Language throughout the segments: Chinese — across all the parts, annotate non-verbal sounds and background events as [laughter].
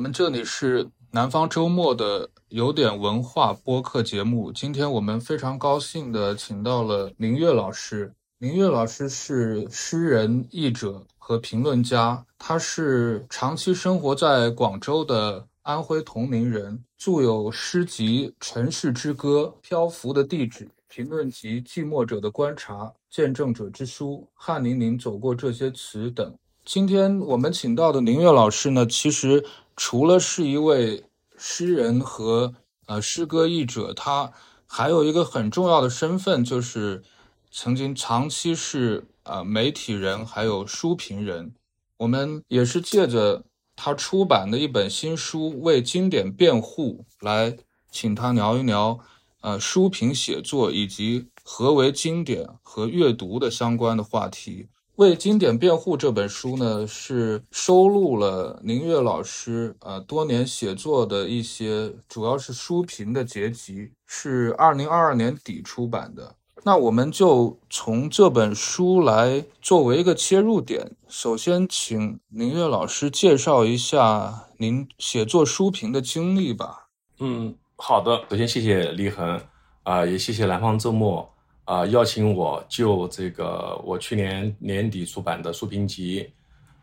我们这里是南方周末的有点文化播客节目。今天我们非常高兴的请到了林月老师。林月老师是诗人、译者和评论家，他是长期生活在广州的安徽铜陵人，著有诗集《城市之歌》《漂浮的地址》。评论集《寂寞者的观察》《见证者之书》《汗淋淋走过这些词》等。今天我们请到的林月老师呢，其实除了是一位诗人和呃诗歌译者，他还有一个很重要的身份，就是曾经长期是呃媒体人，还有书评人。我们也是借着他出版的一本新书《为经典辩护》来请他聊一聊。呃，书评写作以及何为经典和阅读的相关的话题。为经典辩护这本书呢，是收录了宁月老师呃多年写作的一些，主要是书评的结集，是二零二二年底出版的。那我们就从这本书来作为一个切入点，首先请宁月老师介绍一下您写作书评的经历吧。嗯。好的，首先谢谢李恒，啊，也谢谢南方周末啊邀请我就这个我去年年底出版的书评集《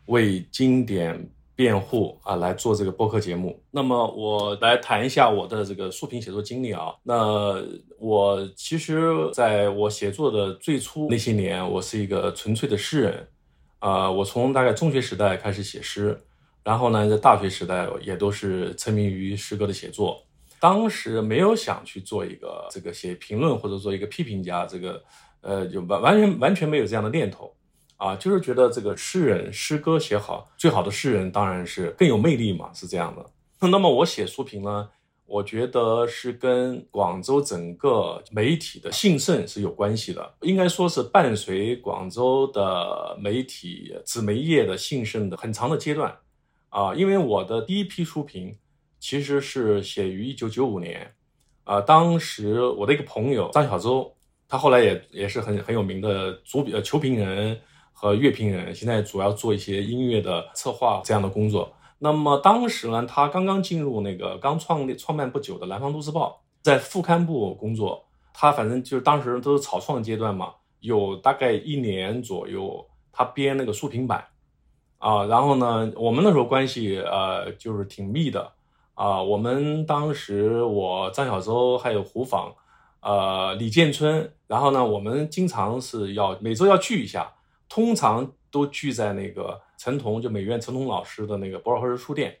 为经典辩护》啊来做这个播客节目。那么我来谈一下我的这个书评写作经历啊。那我其实在我写作的最初那些年，我是一个纯粹的诗人，啊，我从大概中学时代开始写诗，然后呢，在大学时代也都是沉迷于诗歌的写作。当时没有想去做一个这个写评论或者做一个批评家，这个呃就完完全完全没有这样的念头，啊，就是觉得这个诗人诗歌写好，最好的诗人当然是更有魅力嘛，是这样的。那么我写书评呢，我觉得是跟广州整个媒体的兴盛是有关系的，应该说是伴随广州的媒体纸媒业的兴盛的很长的阶段，啊，因为我的第一批书评。其实是写于一九九五年，啊，当时我的一个朋友张小舟，他后来也也是很很有名的主笔呃球评人和乐评人，现在主要做一些音乐的策划这样的工作。那么当时呢，他刚刚进入那个刚创立创办不久的《南方都市报》，在副刊部工作。他反正就是当时都是草创阶段嘛，有大概一年左右，他编那个书评版，啊，然后呢，我们那时候关系呃就是挺密的。啊，我们当时我张小舟还有胡舫，呃，李建春，然后呢，我们经常是要每周要聚一下，通常都聚在那个陈彤，就美院陈彤老师的那个博尔赫斯书店，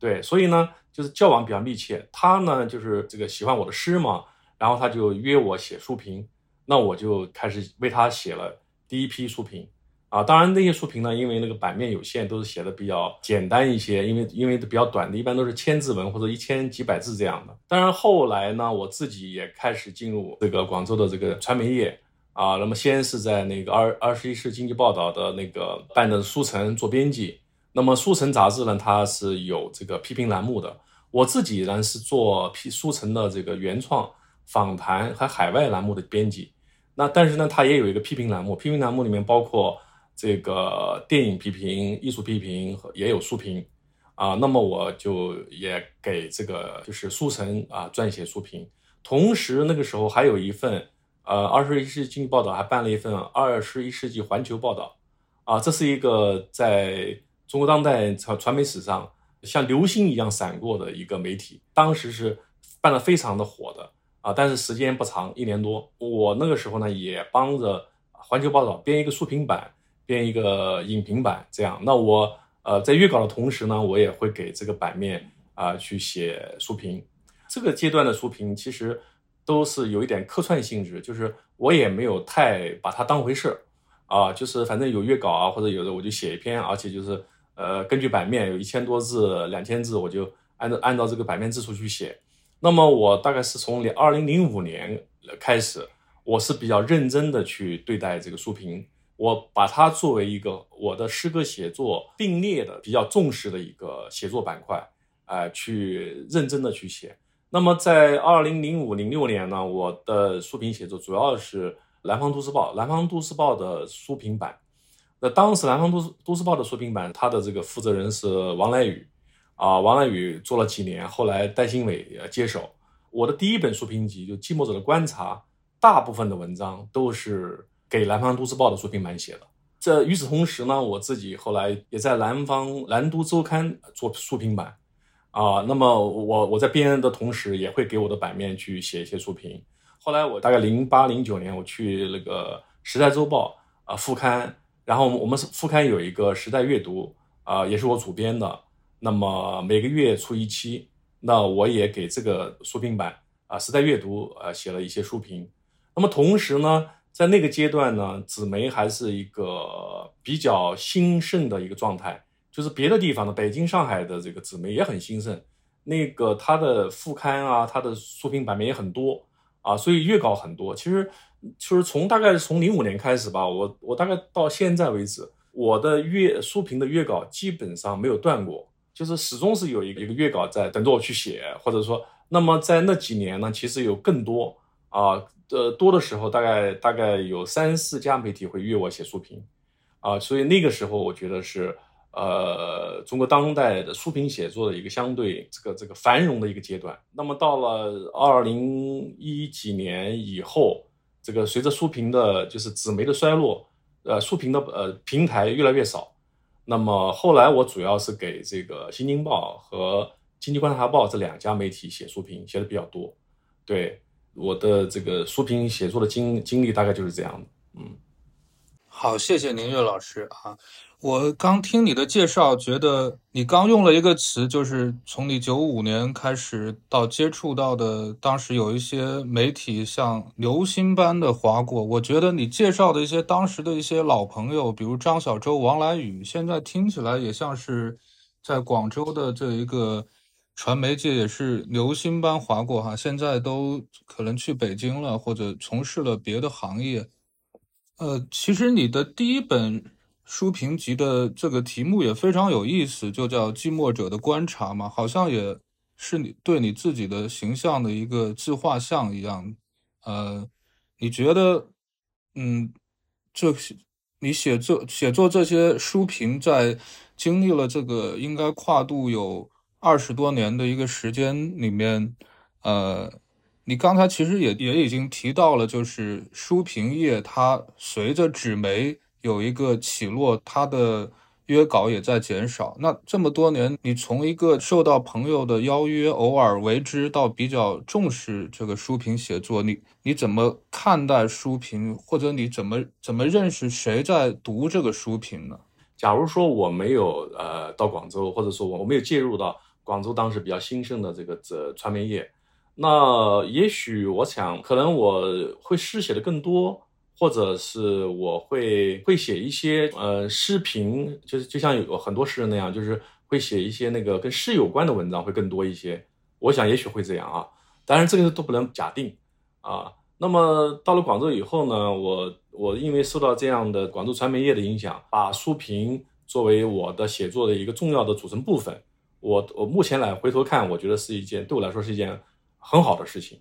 对，所以呢，就是交往比较密切。他呢，就是这个喜欢我的诗嘛，然后他就约我写书评，那我就开始为他写了第一批书评。啊，当然那些书评呢，因为那个版面有限，都是写的比较简单一些，因为因为比较短的，一般都是千字文或者一千几百字这样的。当然后来呢，我自己也开始进入这个广州的这个传媒业啊，那么先是在那个二二十一世经济报道的那个办的书城做编辑，那么书城杂志呢，它是有这个批评栏目的，我自己呢是做批书城的这个原创访谈和海外栏目的编辑，那但是呢，它也有一个批评栏目，批评栏目里面包括。这个电影批评、艺术批评和也有书评，啊，那么我就也给这个就是书城啊撰写书评，同时那个时候还有一份，呃，二十一世纪经济报道还办了一份二十一世纪环球报道，啊，这是一个在中国当代传传媒史上像流星一样闪过的一个媒体，当时是办的非常的火的，啊，但是时间不长，一年多，我那个时候呢也帮着环球报道编一个书评版。编一个影评版，这样，那我呃在约稿的同时呢，我也会给这个版面啊去写书评。这个阶段的书评其实都是有一点客串性质，就是我也没有太把它当回事啊，就是反正有约稿啊，或者有的我就写一篇，而且就是呃根据版面有一千多字、两千字，我就按照按照这个版面字数去写。那么我大概是从二零零五年开始，我是比较认真的去对待这个书评。我把它作为一个我的诗歌写作并列的比较重视的一个写作板块，哎，去认真的去写。那么在二零零五零六年呢，我的书评写作主要是《南方都市报》，《南方都市报》的书评版。那当时《南方都市都市报》的书评版，它的这个负责人是王来宇，啊，王来宇做了几年，后来戴新伟接手。我的第一本书评集就《寂寞者的观察》，大部分的文章都是给南方都市报的书评版写的。这与此同时呢，我自己后来也在南方南都周刊做书评版。啊，那么我我在编的同时，也会给我的版面去写一些书评。后来我大概零八零九年，我去那个《时代周报》啊副刊，然后我们副刊有一个《时代阅读》啊，也是我主编的。那么每个月出一期，那我也给这个书评版啊《时代阅读》啊写了一些书评。那么同时呢，在那个阶段呢，纸媒还是一个比较兴盛的一个状态。就是别的地方的，北京、上海的这个纸媒也很兴盛，那个它的副刊啊，它的书评版面也很多啊，所以月稿很多。其实，就是从大概从零五年开始吧，我我大概到现在为止，我的月书评的月稿基本上没有断过，就是始终是有一个一个月稿在等着我去写，或者说，那么在那几年呢，其实有更多啊，呃，多的时候大概大概有三四家媒体会约我写书评啊，所以那个时候我觉得是。呃，中国当代的书评写作的一个相对这个这个繁荣的一个阶段。那么到了二零一几年以后，这个随着书评的，就是纸媒的衰落，呃，书评的呃平台越来越少。那么后来我主要是给这个《新京报》和《经济观察报》这两家媒体写书评，写的比较多。对我的这个书评写作的经经历大概就是这样的。嗯，好，谢谢宁月老师啊。我刚听你的介绍，觉得你刚用了一个词，就是从你九五年开始到接触到的，当时有一些媒体像流星般的划过。我觉得你介绍的一些当时的一些老朋友，比如张小舟、王来宇，现在听起来也像是在广州的这一个传媒界也是流星般划过哈。现在都可能去北京了，或者从事了别的行业。呃，其实你的第一本。书评集的这个题目也非常有意思，就叫《寂寞者的观察》嘛，好像也是你对你自己的形象的一个自画像一样。呃，你觉得，嗯，这你写作写作这些书评，在经历了这个应该跨度有二十多年的一个时间里面，呃，你刚才其实也也已经提到了，就是书评业它随着纸媒。有一个起落，它的约稿也在减少。那这么多年，你从一个受到朋友的邀约，偶尔为之，到比较重视这个书评写作，你你怎么看待书评，或者你怎么怎么认识谁在读这个书评呢？假如说我没有呃到广州，或者说我我没有介入到广州当时比较兴盛的这个这传媒业，那也许我想，可能我会诗写的更多。或者是我会会写一些呃诗评，就是就像有很多诗人那样，就是会写一些那个跟诗有关的文章会更多一些。我想也许会这样啊，当然这个都不能假定啊。那么到了广州以后呢，我我因为受到这样的广州传媒业的影响，把书评作为我的写作的一个重要的组成部分。我我目前来回头看，我觉得是一件对我来说是一件很好的事情。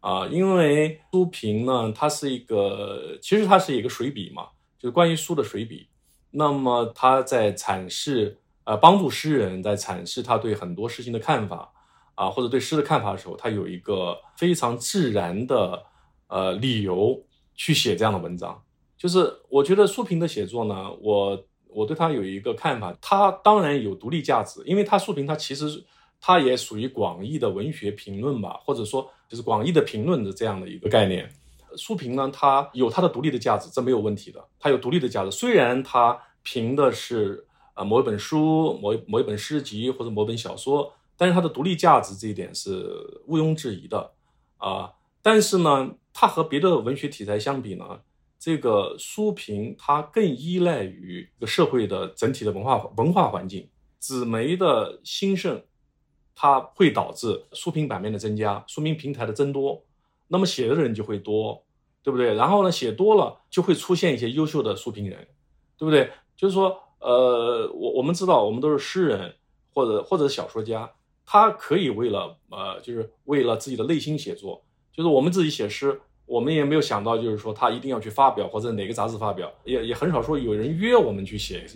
啊，因为书评呢，它是一个，其实它是一个随笔嘛，就是关于书的随笔。那么他在阐释，呃，帮助诗人在阐释他对很多事情的看法，啊，或者对诗的看法的时候，他有一个非常自然的，呃，理由去写这样的文章。就是我觉得书评的写作呢，我我对他有一个看法，它当然有独立价值，因为它书评它其实它也属于广义的文学评论吧，或者说。就是广义的评论的这样的一个概念，书评呢，它有它的独立的价值，这没有问题的。它有独立的价值，虽然它评的是呃某一本书、某某一本诗集或者某本小说，但是它的独立价值这一点是毋庸置疑的啊。但是呢，它和别的文学题材相比呢，这个书评它更依赖于一个社会的整体的文化文化环境，纸媒的兴盛。它会导致书评版面的增加，书评平台的增多，那么写的人就会多，对不对？然后呢，写多了就会出现一些优秀的书评人，对不对？就是说，呃，我我们知道，我们都是诗人或者或者小说家，他可以为了呃，就是为了自己的内心写作，就是我们自己写诗，我们也没有想到，就是说他一定要去发表或者哪个杂志发表，也也很少说有人约我们去写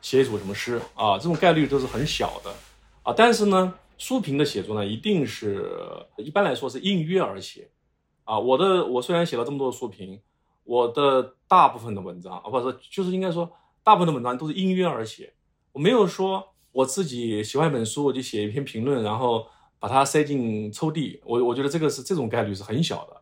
写一组什么诗啊，这种概率都是很小的。啊。但是呢，书评的写作呢，一定是一般来说是应约而写啊。我的我虽然写了这么多书评，我的大部分的文章啊，不是就是应该说大部分的文章都是应约而写，我没有说我自己喜欢一本书我就写一篇评论，然后把它塞进抽屉。我我觉得这个是这种概率是很小的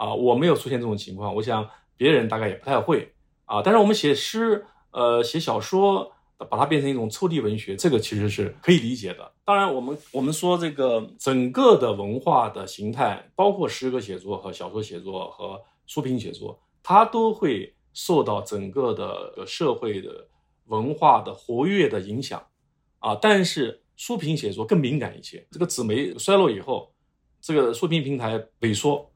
啊，我没有出现这种情况，我想别人大概也不太会啊。但是我们写诗。呃，写小说把它变成一种抽屉文学，这个其实是可以理解的。当然，我们我们说这个整个的文化的形态，包括诗歌写作和小说写作和书评写作，它都会受到整个的社会的文化的活跃的影响啊。但是书评写作更敏感一些，这个纸媒衰落以后，这个书评平台萎缩。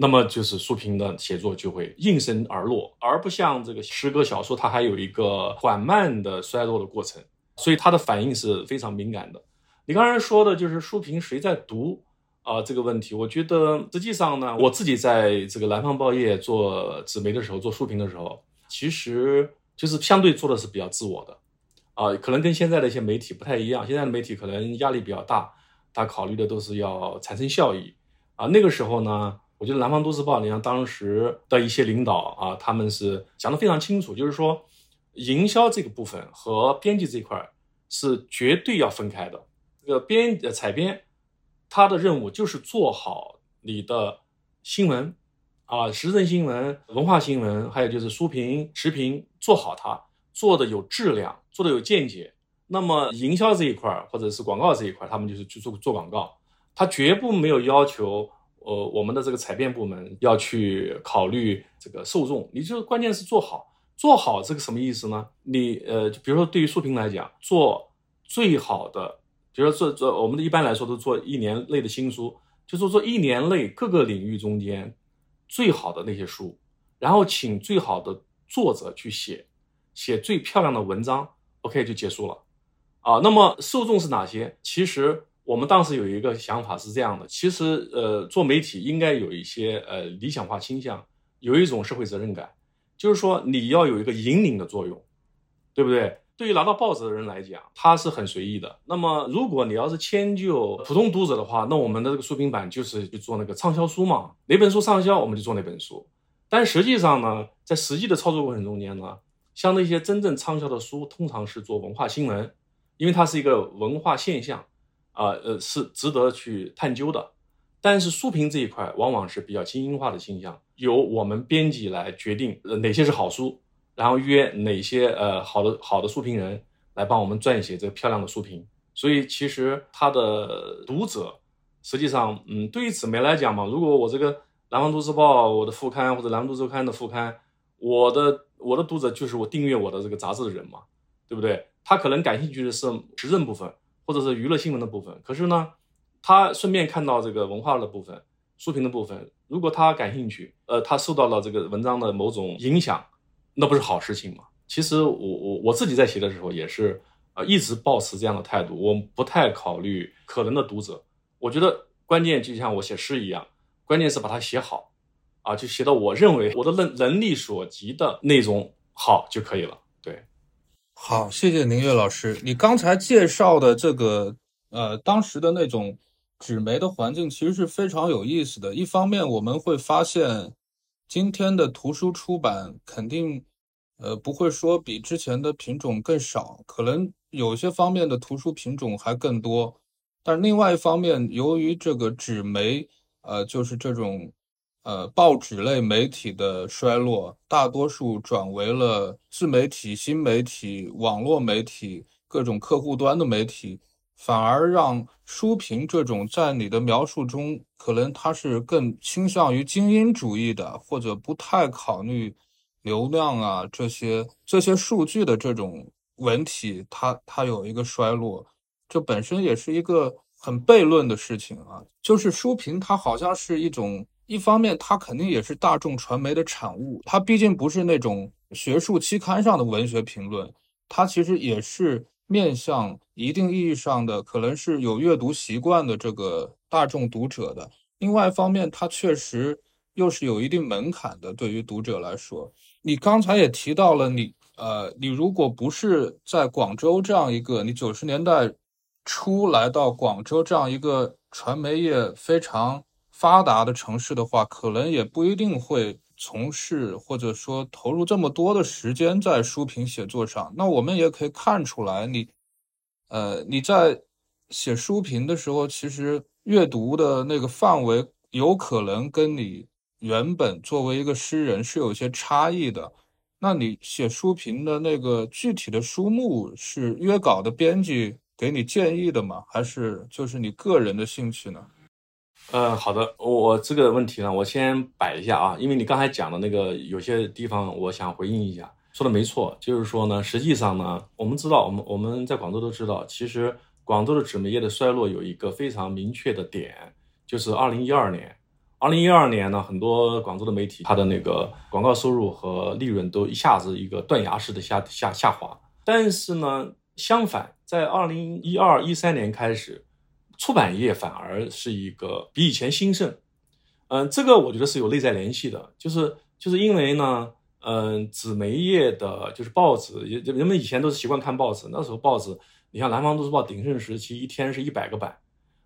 那么就是书评的写作就会应声而落，而不像这个诗歌小说，它还有一个缓慢的衰落的过程，所以它的反应是非常敏感的。你刚才说的就是书评谁在读啊这个问题，我觉得实际上呢，我自己在这个南方报业做纸媒的时候，做书评的时候，其实就是相对做的是比较自我的，啊，可能跟现在的一些媒体不太一样，现在的媒体可能压力比较大，他考虑的都是要产生效益，啊，那个时候呢。我觉得《南方都市报》，你像当时的一些领导啊，他们是讲得非常清楚，就是说，营销这个部分和编辑这块是绝对要分开的。这个编呃采编，他的任务就是做好你的新闻啊，时政新闻、文化新闻，还有就是书评、时评，做好它，做的有质量，做的有见解。那么营销这一块或者是广告这一块，他们就是去做做广告，他绝不没有要求。呃，我们的这个采编部门要去考虑这个受众，你就关键是做好，做好这个什么意思呢？你呃，就比如说对于书评来讲，做最好的，比如说做做，我们的一般来说都做一年内的新书，就说做一年内各个领域中间最好的那些书，然后请最好的作者去写，写最漂亮的文章，OK 就结束了，啊，那么受众是哪些？其实。我们当时有一个想法是这样的，其实呃，做媒体应该有一些呃理想化倾向，有一种社会责任感，就是说你要有一个引领的作用，对不对？对于拿到报纸的人来讲，他是很随意的。那么如果你要是迁就普通读者的话，那我们的这个书评版就是去做那个畅销书嘛，哪本书畅销我们就做哪本书。但实际上呢，在实际的操作过程中间呢，像那些真正畅销的书，通常是做文化新闻，因为它是一个文化现象。啊，呃，是值得去探究的，但是书评这一块往往是比较精英化的倾向，由我们编辑来决定哪些是好书，然后约哪些呃好的好的书评人来帮我们撰写这个漂亮的书评。所以其实他的读者实际上，嗯，对于纸媒来讲嘛，如果我这个《南方都市报》我的副刊或者《南方都周刊》的副刊，我的我的读者就是我订阅我的这个杂志的人嘛，对不对？他可能感兴趣的是时政部分。或者是娱乐新闻的部分，可是呢，他顺便看到这个文化的部分、书评的部分，如果他感兴趣，呃，他受到了这个文章的某种影响，那不是好事情吗？其实我我我自己在写的时候也是，呃，一直保持这样的态度，我不太考虑可能的读者，我觉得关键就像我写诗一样，关键是把它写好，啊，就写到我认为我的能能力所及的那种好就可以了。好，谢谢宁月老师。你刚才介绍的这个，呃，当时的那种纸媒的环境，其实是非常有意思的。一方面，我们会发现，今天的图书出版肯定，呃，不会说比之前的品种更少，可能有些方面的图书品种还更多。但是另外一方面，由于这个纸媒，呃，就是这种。呃，报纸类媒体的衰落，大多数转为了自媒体、新媒体、网络媒体、各种客户端的媒体，反而让书评这种在你的描述中，可能它是更倾向于精英主义的，或者不太考虑流量啊这些这些数据的这种文体，它它有一个衰落，这本身也是一个很悖论的事情啊。就是书评它好像是一种。一方面，它肯定也是大众传媒的产物，它毕竟不是那种学术期刊上的文学评论，它其实也是面向一定意义上的可能是有阅读习惯的这个大众读者的。另外一方面，它确实又是有一定门槛的，对于读者来说。你刚才也提到了，你呃，你如果不是在广州这样一个你九十年代初来到广州这样一个传媒业非常发达的城市的话，可能也不一定会从事或者说投入这么多的时间在书评写作上。那我们也可以看出来，你，呃，你在写书评的时候，其实阅读的那个范围有可能跟你原本作为一个诗人是有些差异的。那你写书评的那个具体的书目是约稿的编辑给你建议的吗？还是就是你个人的兴趣呢？呃，好的，我这个问题呢，我先摆一下啊，因为你刚才讲的那个有些地方，我想回应一下。说的没错，就是说呢，实际上呢，我们知道，我们我们在广州都知道，其实广州的纸媒业的衰落有一个非常明确的点，就是二零一二年。二零一二年呢，很多广州的媒体，它的那个广告收入和利润都一下子一个断崖式的下下下滑。但是呢，相反，在二零一二一三年开始，出版业反而是一个比以前兴盛。嗯，这个我觉得是有内在联系的，就是就是因为呢，嗯，纸媒业的就是报纸，人们以前都是习惯看报纸，那时候报纸，你像《南方都市报》鼎盛时期，一天是一百个版，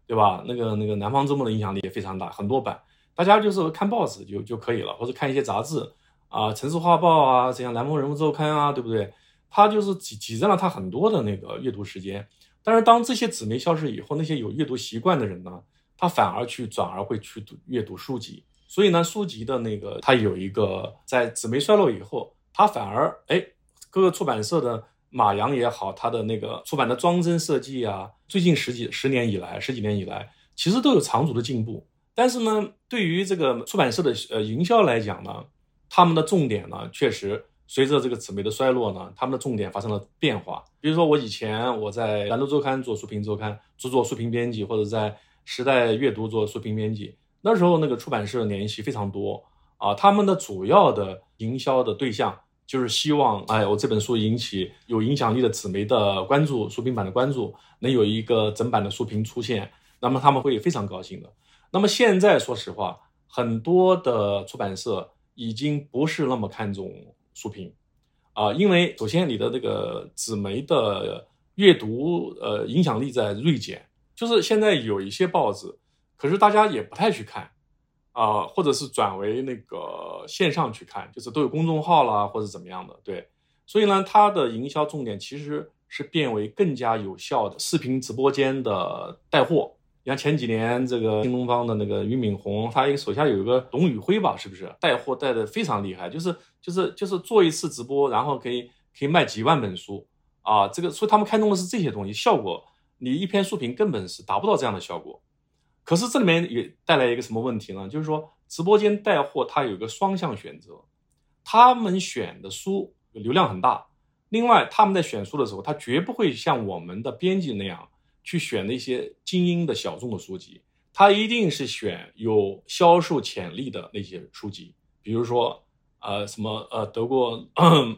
对吧？那个那个《南方周末》的影响力也非常大，很多版。大家就是看报纸就就可以了，或者看一些杂志啊，《城市画报》啊，这样《南方人物周刊》啊，对不对？它就是挤挤占了他很多的那个阅读时间。但是当这些纸媒消失以后，那些有阅读习惯的人呢，他反而去转而会去读阅读书籍。所以呢，书籍的那个它有一个在纸媒衰落以后，它反而哎，各个出版社的马洋也好，它的那个出版的装帧设计啊，最近十几十年以来，十几年以来，其实都有长足的进步。但是呢，对于这个出版社的呃营销来讲呢，他们的重点呢，确实随着这个纸媒的衰落呢，他们的重点发生了变化。比如说我以前我在兰州周刊做书评周刊，做做书评编辑，或者在时代阅读做书评编辑，那时候那个出版社联系非常多啊，他们的主要的营销的对象就是希望，哎，我这本书引起有影响力的纸媒的关注，书评版的关注，能有一个整版的书评出现，那么他们会非常高兴的。那么现在，说实话，很多的出版社已经不是那么看重书评，啊，因为首先你的这个纸媒的阅读呃影响力在锐减，就是现在有一些报纸，可是大家也不太去看，啊，或者是转为那个线上去看，就是都有公众号啦，或者怎么样的，对，所以呢，它的营销重点其实是变为更加有效的视频直播间的带货。你像前几年这个新东方的那个俞敏洪，他一个手下有一个董宇辉吧，是不是带货带的非常厉害？就是就是就是做一次直播，然后可以可以卖几万本书啊！这个所以他们看中的是这些东西，效果你一篇书评根本是达不到这样的效果。可是这里面也带来一个什么问题呢？就是说直播间带货它有一个双向选择，他们选的书流量很大，另外他们在选书的时候，他绝不会像我们的编辑那样。去选那些精英的小众的书籍，他一定是选有销售潜力的那些书籍，比如说，呃，什么呃得过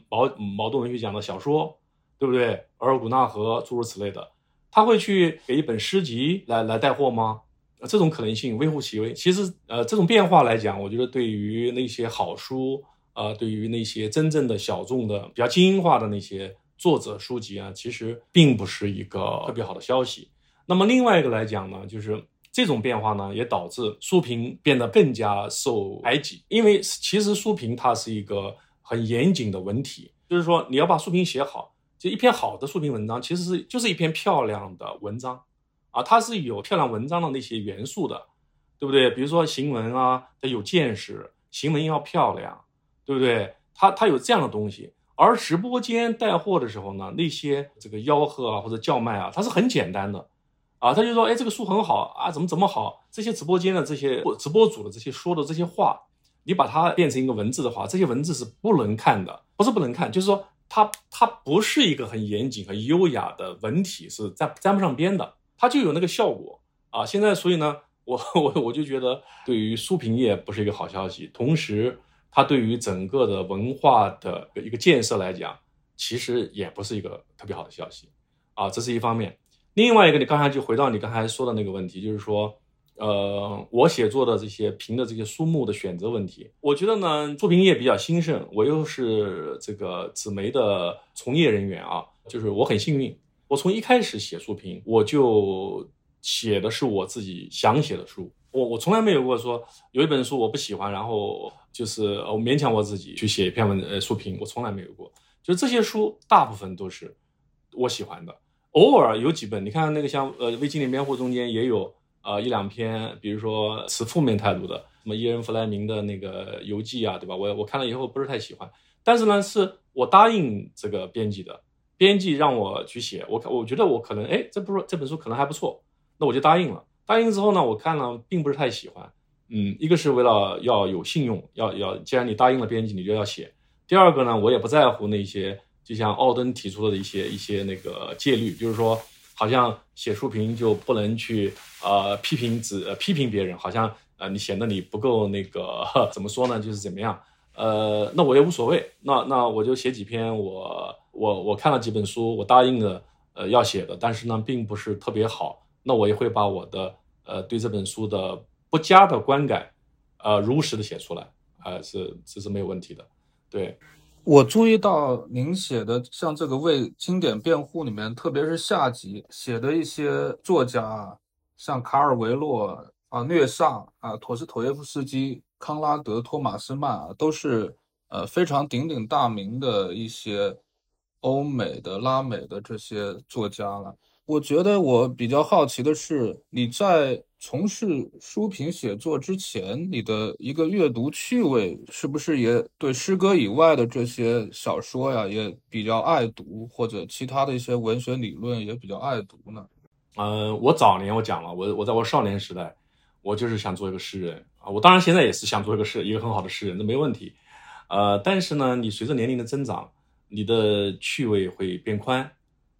毛毛东文学奖的小说，对不对？额尔古纳河诸如此类的，他会去给一本诗集来来带货吗？这种可能性微乎其微。其实，呃，这种变化来讲，我觉得对于那些好书，呃，对于那些真正的小众的、比较精英化的那些。作者书籍啊，其实并不是一个特别好的消息。那么另外一个来讲呢，就是这种变化呢，也导致书评变得更加受排挤。因为其实书评它是一个很严谨的文体，就是说你要把书评写好，就一篇好的书评文章，其实是就是一篇漂亮的文章啊，它是有漂亮文章的那些元素的，对不对？比如说行文啊，得有见识，行文要漂亮，对不对？它它有这样的东西。而直播间带货的时候呢，那些这个吆喝啊或者叫卖啊，它是很简单的，啊，他就说，哎，这个书很好啊，怎么怎么好？这些直播间的这些直播主的这些说的这些话，你把它变成一个文字的话，这些文字是不能看的，不是不能看，就是说它它不是一个很严谨、很优雅的文体，是沾沾不上边的，它就有那个效果啊。现在所以呢，我 [laughs] 我我就觉得对于书评业不是一个好消息，同时。它对于整个的文化的一个建设来讲，其实也不是一个特别好的消息啊，这是一方面。另外一个，你刚才就回到你刚才说的那个问题，就是说，呃，我写作的这些评的这些书目的选择问题，我觉得呢，书评业比较兴盛，我又是这个纸媒的从业人员啊，就是我很幸运我从一开始写书评，我就写的是我自己想写的书。我我从来没有过说有一本书我不喜欢，然后就是我勉强我自己去写一篇文呃书评，我从来没有过。就这些书大部分都是我喜欢的，偶尔有几本，你看那个像呃为经典辩护中间也有呃一两篇，比如说持负面态度的，什么伊恩弗莱明的那个游记啊，对吧？我我看了以后不是太喜欢，但是呢是我答应这个编辑的，编辑让我去写，我看我觉得我可能哎这不是这本书可能还不错，那我就答应了。答应之后呢，我看了并不是太喜欢，嗯，一个是为了要有信用，要要，既然你答应了编辑，你就要写。第二个呢，我也不在乎那些，就像奥登提出的一些一些那个戒律，就是说，好像写书评就不能去呃批评指批评别人，好像呃你显得你不够那个怎么说呢，就是怎么样，呃，那我也无所谓，那那我就写几篇我我我看了几本书，我答应了呃要写的，但是呢并不是特别好。那我也会把我的呃对这本书的不佳的观感，呃如实的写出来，啊是这是没有问题的。对，我注意到您写的像这个为经典辩护里面，特别是下集写的一些作家，像卡尔维诺啊、虐萨啊、陀思妥耶夫斯基、康拉德、托马斯曼啊，都是呃非常鼎鼎大名的一些欧美的、拉美的这些作家了。我觉得我比较好奇的是，你在从事书评写作之前，你的一个阅读趣味是不是也对诗歌以外的这些小说呀也比较爱读，或者其他的一些文学理论也比较爱读呢？嗯，我早年我讲了，我我在我少年时代，我就是想做一个诗人啊。我当然现在也是想做一个诗，一个很好的诗人，那没问题。呃，但是呢，你随着年龄的增长，你的趣味会变宽。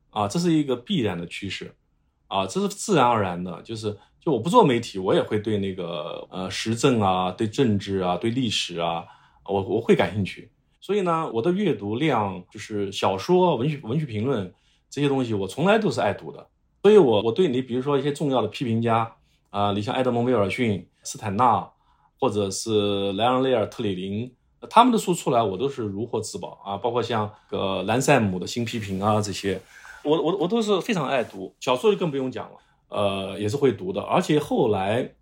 啊，这是一个必然的趋势，啊，这是自然而然的。就是，就我不做媒体，我也会对那个呃时政啊、对政治啊、对历史啊，我我会感兴趣。所以呢，我的阅读量就是小说、文学、文学评论这些东西，我从来都是爱读的。所以，我我对你，比如说一些重要的批评家啊，你像埃德蒙·威尔逊、斯坦纳，或者是莱昂·雷尔·特里林，他们的书出来，我都是如获至宝啊。包括像个兰塞姆的新批评啊这些。我我我都是非常爱读小说，就更不用讲了，呃，也是会读的。而且后来，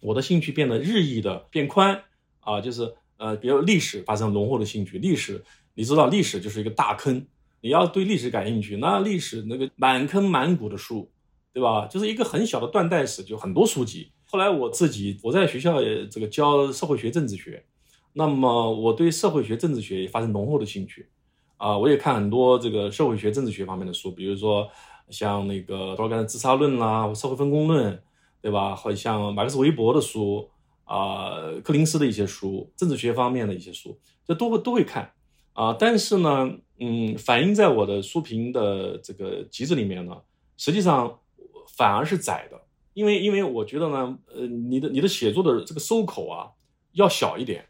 我的兴趣变得日益的变宽啊，就是呃，比如历史发生浓厚的兴趣。历史，你知道，历史就是一个大坑，你要对历史感兴趣，那历史那个满坑满谷的书，对吧？就是一个很小的断代史，就很多书籍。后来我自己我在学校也这个教社会学、政治学，那么我对社会学、政治学也发生浓厚的兴趣。啊，我也看很多这个社会学、政治学方面的书，比如说像那个多尔干的《自杀论》啦，《社会分工论》，对吧？或者像马克思韦伯的书啊，柯林斯的一些书，政治学方面的一些书，这都会都会看啊。但是呢，嗯，反映在我的书评的这个集子里面呢，实际上反而是窄的，因为因为我觉得呢，呃，你的你的写作的这个收口啊要小一点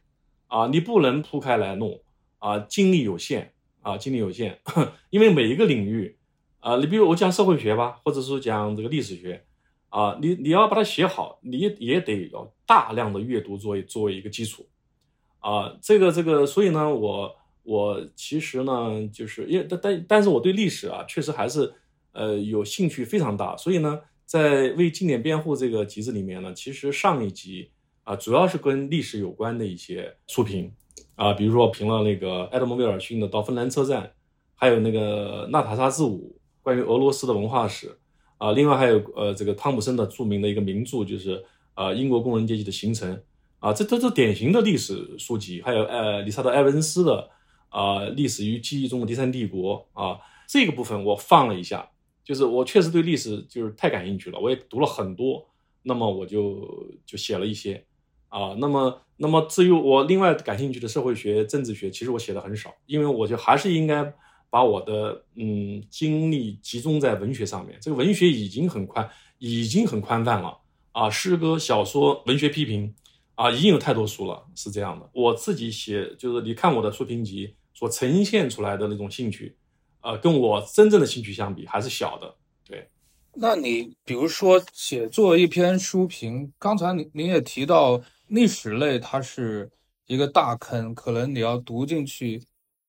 啊，你不能铺开来弄啊，精力有限。啊，精力有限，[laughs] 因为每一个领域，啊，你比如我讲社会学吧，或者说讲这个历史学，啊，你你要把它写好，你也得有大量的阅读作为作为一个基础，啊，这个这个，所以呢，我我其实呢，就是因为但但但是我对历史啊，确实还是呃有兴趣非常大，所以呢，在为经典辩护这个集子里面呢，其实上一集啊，主要是跟历史有关的一些书评。啊，比如说评了那个埃德蒙·威尔逊的《到芬兰车站》，还有那个娜塔莎·之舞关于俄罗斯的文化史，啊，另外还有呃这个汤姆森的著名的一个名著，就是呃英国工人阶级的形成，啊，这都是典型的历史书籍。还有呃理查德·埃文斯的啊《历史与记忆中的第三帝国》啊，这个部分我放了一下，就是我确实对历史就是太感兴趣了，我也读了很多，那么我就就写了一些。啊，那么，那么至于我另外感兴趣的社会学、政治学，其实我写的很少，因为我就还是应该把我的嗯精力集中在文学上面。这个文学已经很宽，已经很宽泛了啊，诗歌、小说、文学批评啊，已经有太多书了，是这样的。我自己写，就是你看我的书评集所呈现出来的那种兴趣，呃，跟我真正的兴趣相比，还是小的。对，那你比如说写作一篇书评，刚才您您也提到。历史类它是一个大坑，可能你要读进去，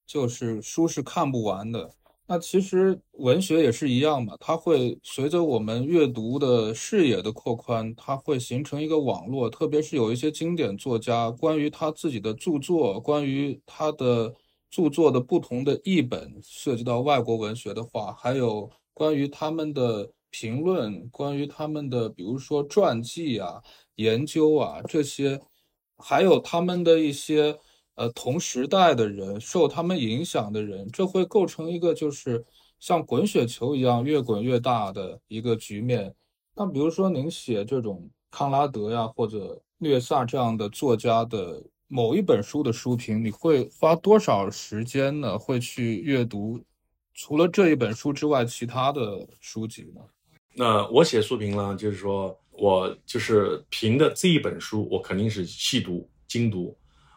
就是书是看不完的。那其实文学也是一样嘛，它会随着我们阅读的视野的扩宽，它会形成一个网络。特别是有一些经典作家，关于他自己的著作，关于他的著作的不同的译本，涉及到外国文学的话，还有关于他们的评论，关于他们的比如说传记啊、研究啊这些，还有他们的一些。呃，同时代的人，受他们影响的人，这会构成一个就是像滚雪球一样越滚越大的一个局面。那比如说您写这种康拉德呀或者略萨这样的作家的某一本书的书评，你会花多少时间呢？会去阅读除了这一本书之外其他的书籍呢？那我写书评呢，就是说我就是评的这一本书，我肯定是细读精读。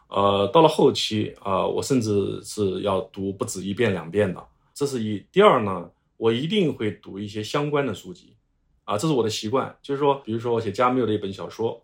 呃，到了后期啊，我甚至是要读不止一遍两遍的，这是一。第二呢，我一定会读一些相关的书籍，啊，这是我的习惯。就是说，比如说我写加缪的一本小说，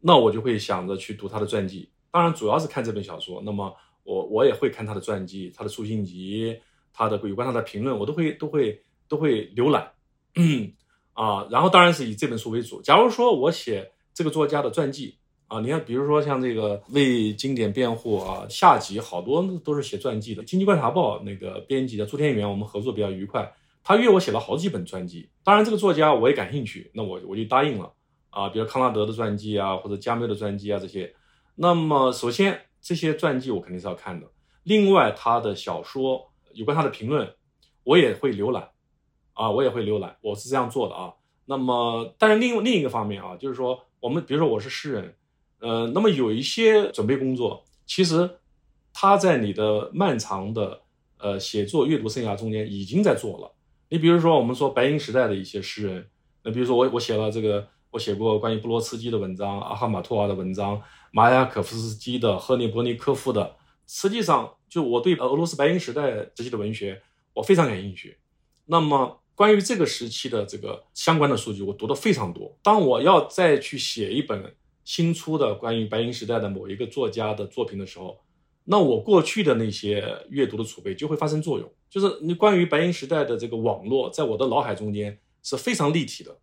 那我就会想着去读他的传记。当然，主要是看这本小说。那么，我我也会看他的传记、他的书信集、他的有关他的评论，我都会都会都会浏览。[coughs] 啊，然后当然是以这本书为主。假如说我写这个作家的传记。啊，你看，比如说像这个为经典辩护啊，下集好多都是写传记的。经济观察报那个编辑的朱天元，我们合作比较愉快，他约我写了好几本传记。当然，这个作家我也感兴趣，那我我就答应了。啊，比如康拉德的传记啊，或者加缪的传记啊这些。那么，首先这些传记我肯定是要看的。另外，他的小说有关他的评论，我也会浏览。啊，我也会浏览，我是这样做的啊。那么，但是另另一个方面啊，就是说，我们比如说我是诗人。呃，那么有一些准备工作，其实他在你的漫长的呃写作阅读生涯中间已经在做了。你比如说，我们说白银时代的一些诗人，那比如说我我写了这个，我写过关于布罗茨基的文章、阿哈马托娃的文章、马雅可夫斯基的、赫涅伯尼科夫的。实际上，就我对俄罗斯白银时代时期的文学，我非常感兴趣。那么关于这个时期的这个相关的数据，我读的非常多。当我要再去写一本。新出的关于白银时代的某一个作家的作品的时候，那我过去的那些阅读的储备就会发生作用。就是你关于白银时代的这个网络，在我的脑海中间是非常立体的。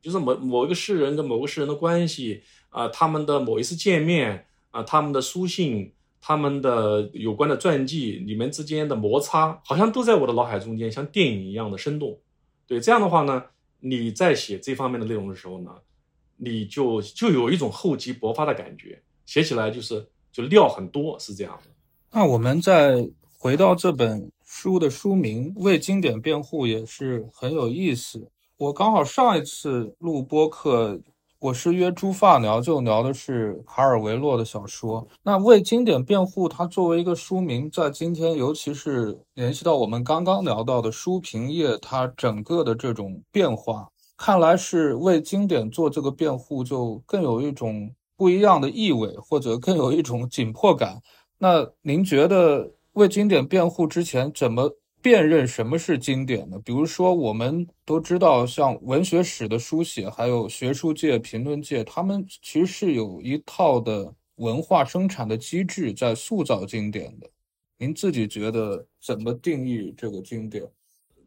就是某某一个诗人跟某个诗人的关系啊，他们的某一次见面啊，他们的书信，他们的有关的传记，你们之间的摩擦，好像都在我的脑海中间，像电影一样的生动。对这样的话呢，你在写这方面的内容的时候呢？你就就有一种厚积薄发的感觉，写起来就是就料很多，是这样的。那我们再回到这本书的书名《为经典辩护》，也是很有意思。我刚好上一次录播客，我是约朱发聊，就聊的是卡尔维诺的小说。那《为经典辩护》它作为一个书名，在今天，尤其是联系到我们刚刚聊到的书评业，它整个的这种变化。看来是为经典做这个辩护，就更有一种不一样的意味，或者更有一种紧迫感。那您觉得为经典辩护之前，怎么辨认什么是经典呢？比如说，我们都知道，像文学史的书写，还有学术界、评论界，他们其实是有一套的文化生产的机制在塑造经典的。您自己觉得怎么定义这个经典？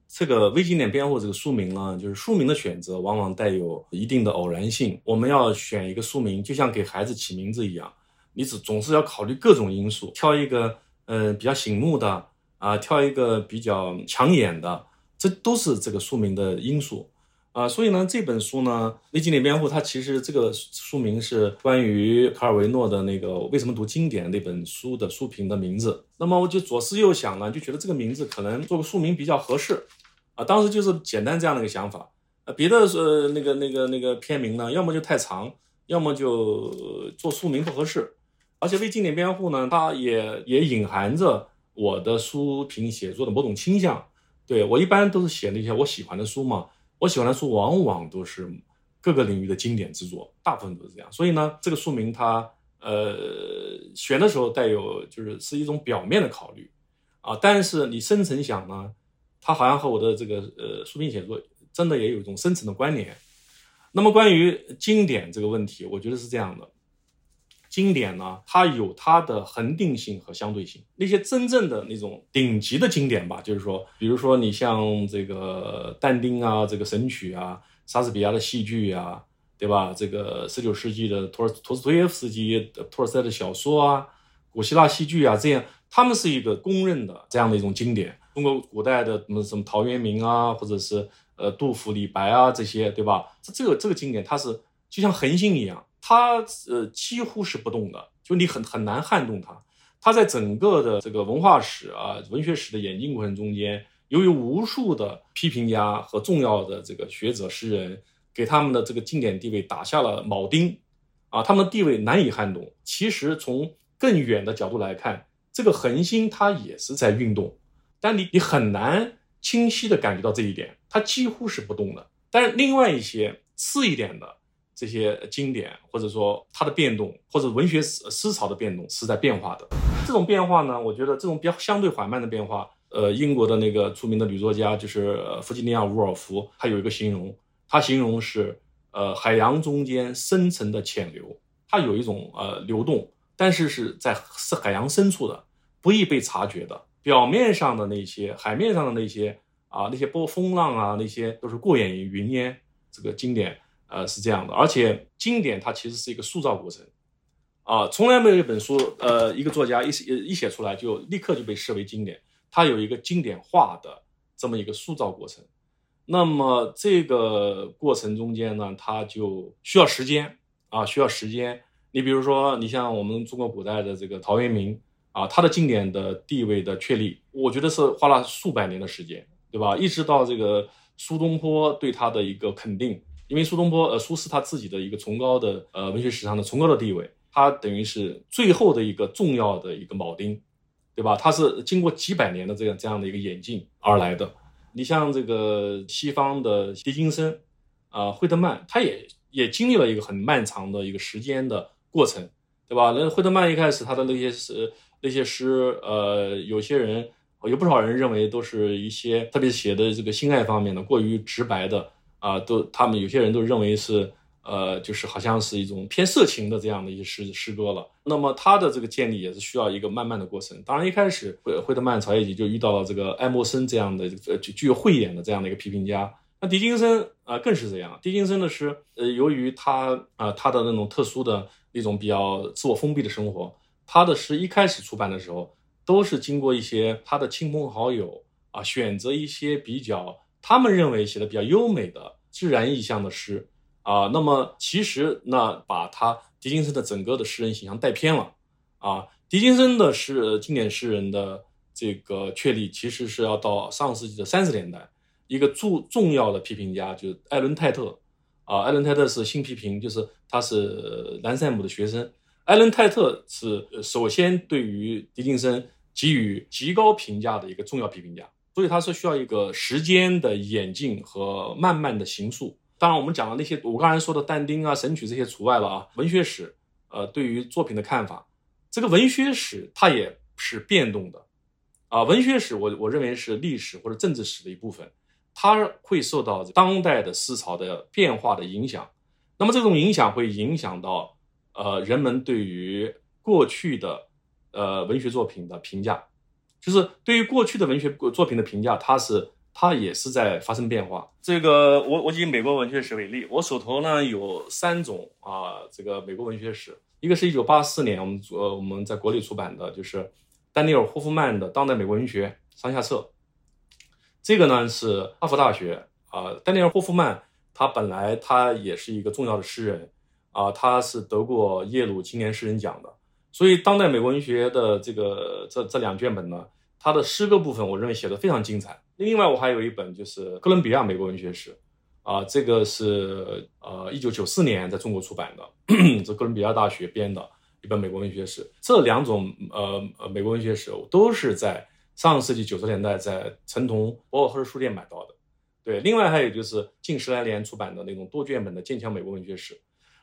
这个微经典辩护这个书名呢，就是书名的选择往往带有一定的偶然性。我们要选一个书名，就像给孩子起名字一样，你只总是要考虑各种因素，挑一个呃比较醒目的啊，挑一个比较抢眼的，这都是这个书名的因素啊。所以呢，这本书呢，微经典辩护，它其实这个书名是关于卡尔维诺的那个为什么读经典那本书的书评的名字。那么我就左思右想呢，就觉得这个名字可能做个书名比较合适。啊，当时就是简单这样的一个想法，呃，别的是那个那个那个片名呢，要么就太长，要么就做书名不合适，而且为经典辩护呢，它也也隐含着我的书评写作的某种倾向。对我一般都是写那些我喜欢的书嘛，我喜欢的书往往都是各个领域的经典之作，大部分都是这样。所以呢，这个书名它呃选的时候带有就是是一种表面的考虑啊，但是你深层想呢。它好像和我的这个呃书评写作真的也有一种深层的关联。那么关于经典这个问题，我觉得是这样的：经典呢，它有它的恒定性和相对性。那些真正的那种顶级的经典吧，就是说，比如说你像这个但丁啊，这个《神曲》啊，莎士比亚的戏剧啊，对吧？这个十九世纪的托尔托斯托耶夫斯基、托尔斯泰的小说啊，古希腊戏剧啊，这样，他们是一个公认的这样的一种经典。中国古代的什么什么陶渊明啊，或者是呃杜甫、李白啊这些，对吧？这这个这个经典，它是就像恒星一样，它呃几乎是不动的，就你很很难撼动它。它在整个的这个文化史啊、文学史的演进过程中间，由于无数的批评家和重要的这个学者诗人给他们的这个经典地位打下了铆钉，啊，他们的地位难以撼动。其实从更远的角度来看，这个恒星它也是在运动。但你你很难清晰的感觉到这一点，它几乎是不动的。但是另外一些次一点的这些经典，或者说它的变动，或者文学思思潮的变动是在变化的。这种变化呢，我觉得这种比较相对缓慢的变化，呃，英国的那个著名的女作家就是弗吉尼亚·伍尔夫，她有一个形容，她形容是呃海洋中间深层的浅流，它有一种呃流动，但是是在是海洋深处的，不易被察觉的。表面上的那些，海面上的那些啊，那些波风浪啊，那些都是过眼云烟。这个经典，呃，是这样的。而且经典它其实是一个塑造过程，啊，从来没有一本书，呃，一个作家一写一写出来就立刻就被视为经典，它有一个经典化的这么一个塑造过程。那么这个过程中间呢，它就需要时间啊，需要时间。你比如说，你像我们中国古代的这个陶渊明。啊，他的经典的地位的确立，我觉得是花了数百年的时间，对吧？一直到这个苏东坡对他的一个肯定，因为苏东坡，呃，苏轼他自己的一个崇高的，呃，文学史上的崇高的地位，他等于是最后的一个重要的一个铆钉，对吧？他是经过几百年的这样这样的一个演进而来的。你像这个西方的狄金森，啊，惠特曼，他也也经历了一个很漫长的一个时间的过程，对吧？那惠特曼一开始他的那些诗，那些诗，呃，有些人有不少人认为都是一些，特别写的这个性爱方面的过于直白的啊，都他们有些人都认为是，呃，就是好像是一种偏色情的这样的一些诗诗歌了。那么他的这个建立也是需要一个慢慢的过程。当然一开始惠惠特曼曹野集就遇到了这个爱默生这样的呃具具有慧眼的这样的一个批评家。那狄金森啊更是这样，狄金森的诗，呃，由于他啊他的那种特殊的那种比较自我封闭的生活。他的诗一开始出版的时候，都是经过一些他的亲朋好友啊，选择一些比较他们认为写的比较优美的自然意象的诗啊。那么其实那把他狄金森的整个的诗人形象带偏了啊。狄金森的诗经典诗人的这个确立，其实是要到上世纪的三十年代，一个重重要的批评家就是艾伦泰特啊。艾伦泰特是新批评，就是他是兰塞姆的学生。艾伦泰特是首先对于狄金森给予极高评价的一个重要批评家，所以它是需要一个时间的演进和慢慢的形塑。当然，我们讲的那些我刚才说的但丁啊、神曲这些除外了啊。文学史，呃，对于作品的看法，这个文学史它也是变动的，啊，文学史我我认为是历史或者政治史的一部分，它会受到当代的思潮的变化的影响，那么这种影响会影响到。呃，人们对于过去的呃文学作品的评价，就是对于过去的文学作品的评价，它是它也是在发生变化。这个我我以美国文学史为例，我手头呢有三种啊，这个美国文学史，一个是一九八四年我们呃我们在国内出版的，就是丹尼尔霍夫曼的《当代美国文学》上下册，这个呢是哈佛大学啊，丹尼尔霍夫曼他本来他也是一个重要的诗人。啊，他是得过耶鲁青年诗人奖的，所以当代美国文学的这个这这两卷本呢，他的诗歌部分我认为写的非常精彩。另外，我还有一本就是哥伦比亚美国文学史，啊，这个是呃一九九四年在中国出版的，[clears throat] 这哥伦比亚大学编的一本美国文学史。这两种呃呃美国文学史都是在上世纪九十年代在陈同博尔赫斯书店买到的。对，另外还有就是近十来年出版的那种多卷本的剑桥美国文学史。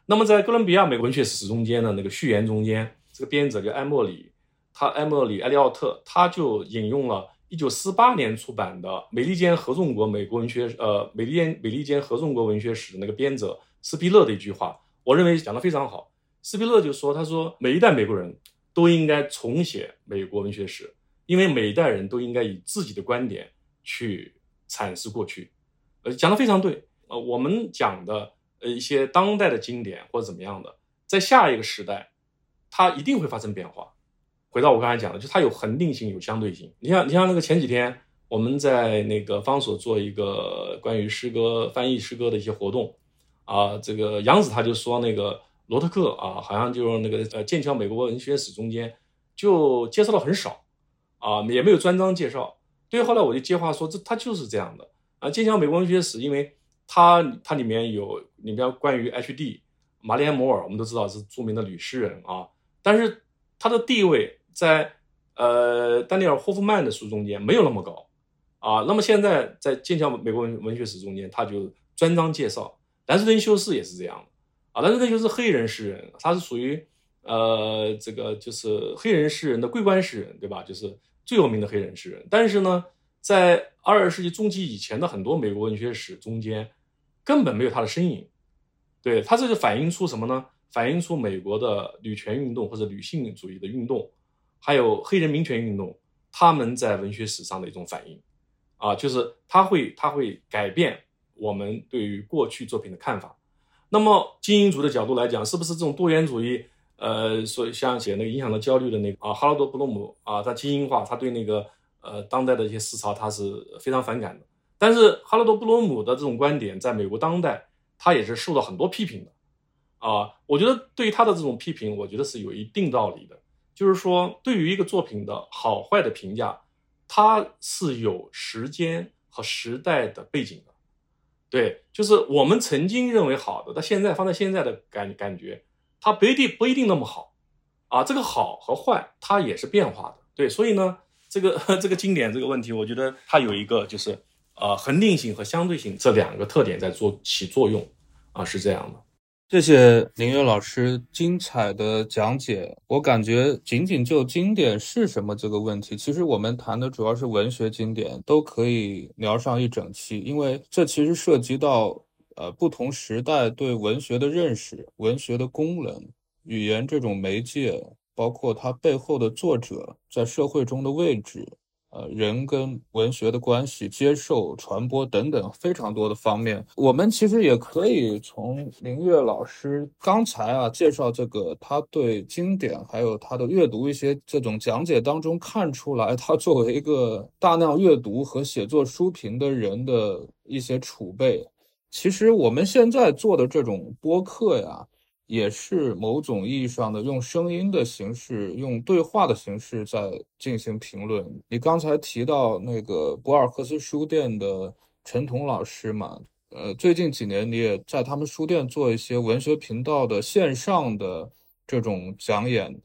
那么，在哥伦比亚美国文学史中间的那个序言中间，这个编者叫埃默里，他埃默里·埃利奥特，他就引用了1948年出版的美利坚合众国美国文学，呃，美利坚美利坚合众国文学史那个编者斯皮勒的一句话，我认为讲得非常好。斯皮勒就说：“他说每一代美国人都应该重写美国文学史，因为每一代人都应该以自己的观点去阐释过去。”呃，讲的非常对。呃，我们讲的呃一些当代的经典或者怎么样的，在下一个时代，它一定会发生变化。回到我刚才讲的，就它有恒定性，有相对性。你像，你像那个前几天我们在那个方所做一个关于诗歌翻译诗歌的一些活动啊，这个杨子他就说那个。罗特克啊，好像就是那个呃剑桥美国文学史中间就介绍的很少啊，也没有专章介绍。对，后来我就接话说，这他就是这样的啊。剑桥美国文学史，因为它它里面有里面关于 H.D. 玛丽安摩尔，我们都知道是著名的女诗人啊，但是她的地位在呃丹尼尔霍夫曼的书中间没有那么高啊。那么现在在剑桥美国文文学史中间，他就专章介绍。兰斯顿修斯也是这样的。啊，但是那就是黑人诗人，他是属于呃这个就是黑人诗人的桂冠诗人，对吧？就是最有名的黑人诗人。但是呢，在二十世纪中期以前的很多美国文学史中间，根本没有他的身影。对他这就反映出什么呢？反映出美国的女权运动或者女性主义的运动，还有黑人民权运动，他们在文学史上的一种反应。啊，就是他会他会改变我们对于过去作品的看法。那么精英主义的角度来讲，是不是这种多元主义？呃，所像写那个影响到焦虑的那个啊，哈罗德·布鲁姆啊，他精英化，他对那个呃当代的一些思潮，他是非常反感的。但是哈罗德·布鲁姆的这种观点，在美国当代，他也是受到很多批评的。啊，我觉得对于他的这种批评，我觉得是有一定道理的。就是说，对于一个作品的好坏的评价，它是有时间和时代的背景的。对，就是我们曾经认为好的，到现在放在现在的感感觉，它不一定不一定那么好，啊，这个好和坏它也是变化的。对，所以呢，这个 [laughs] 这个经典这个问题，我觉得它有一个就是呃恒定性和相对性这两个特点在做起作用，啊，是这样的。谢谢林月老师精彩的讲解。我感觉仅仅就经典是什么这个问题，其实我们谈的主要是文学经典，都可以聊上一整期，因为这其实涉及到呃不同时代对文学的认识、文学的功能、语言这种媒介，包括它背后的作者在社会中的位置。呃，人跟文学的关系、接受、传播等等非常多的方面，我们其实也可以从林月老师刚才啊介绍这个他对经典还有他的阅读一些这种讲解当中看出来，他作为一个大量阅读和写作书评的人的一些储备。其实我们现在做的这种播客呀。也是某种意义上的用声音的形式，用对话的形式在进行评论。你刚才提到那个博尔赫斯书店的陈彤老师嘛？呃，最近几年你也在他们书店做一些文学频道的线上的这种讲演。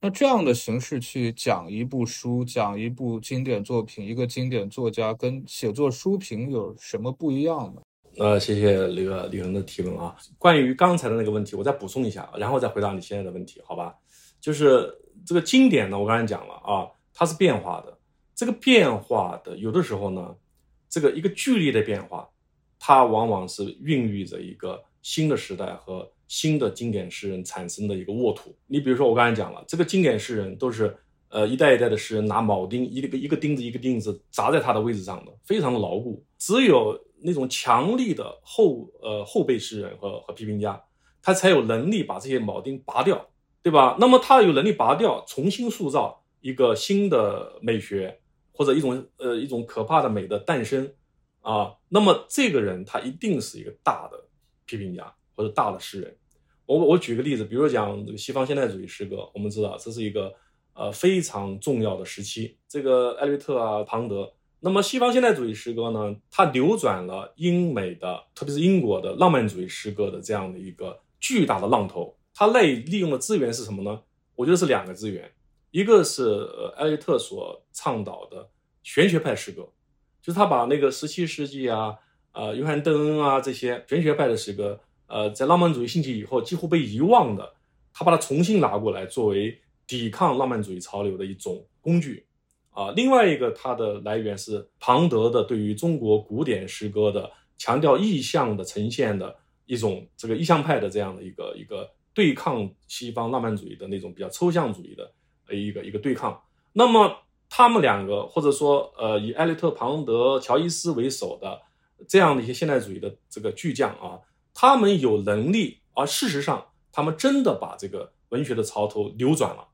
那这样的形式去讲一部书，讲一部经典作品，一个经典作家，跟写作书评有什么不一样呢？呃，谢谢那个李恒的提问啊。关于刚才的那个问题，我再补充一下，然后再回答你现在的问题，好吧？就是这个经典呢，我刚才讲了啊，它是变化的。这个变化的有的时候呢，这个一个剧烈的变化，它往往是孕育着一个新的时代和新的经典诗人产生的一个沃土。你比如说，我刚才讲了，这个经典诗人都是呃一代一代的诗人拿铆钉一个一个钉子一个钉子砸在他的位置上的，非常的牢固。只有那种强力的后呃后辈诗人和和批评家，他才有能力把这些铆钉拔掉，对吧？那么他有能力拔掉，重新塑造一个新的美学或者一种呃一种可怕的美的诞生啊。那么这个人他一定是一个大的批评家或者大的诗人。我我举个例子，比如讲这个西方现代主义诗歌，我们知道这是一个呃非常重要的时期，这个艾略特啊、庞德。那么，西方现代主义诗歌呢？它扭转了英美的，特别是英国的浪漫主义诗歌的这样的一个巨大的浪头。它类利用的资源是什么呢？我觉得是两个资源，一个是呃艾略特所倡导的玄学派诗歌，就是他把那个十七世纪啊，呃约翰邓恩啊这些玄学派的诗歌，呃在浪漫主义兴起以后几乎被遗忘的，他把它重新拿过来作为抵抗浪漫主义潮流的一种工具。啊，另外一个它的来源是庞德的对于中国古典诗歌的强调意象的呈现的一种这个意象派的这样的一个一个对抗西方浪漫主义的那种比较抽象主义的一个一个对抗。那么他们两个，或者说呃以艾略特、庞德、乔伊斯为首的这样的一些现代主义的这个巨匠啊，他们有能力，而事实上他们真的把这个文学的潮头扭转了。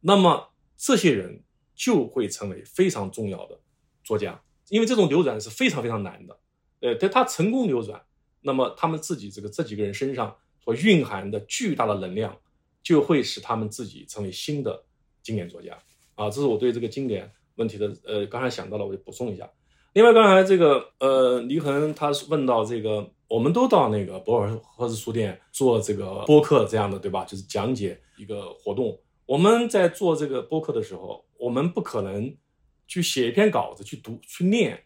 那么这些人就会成为非常重要的作家，因为这种流转是非常非常难的。呃，但他成功流转，那么他们自己这个这几个人身上所蕴含的巨大的能量，就会使他们自己成为新的经典作家。啊，这是我对这个经典问题的，呃，刚才想到了，我就补充一下。另外，刚才这个，呃，黎恒他问到这个，我们都到那个博尔赫斯书店做这个播客这样的，对吧？就是讲解一个活动。我们在做这个播客的时候，我们不可能去写一篇稿子去读去念，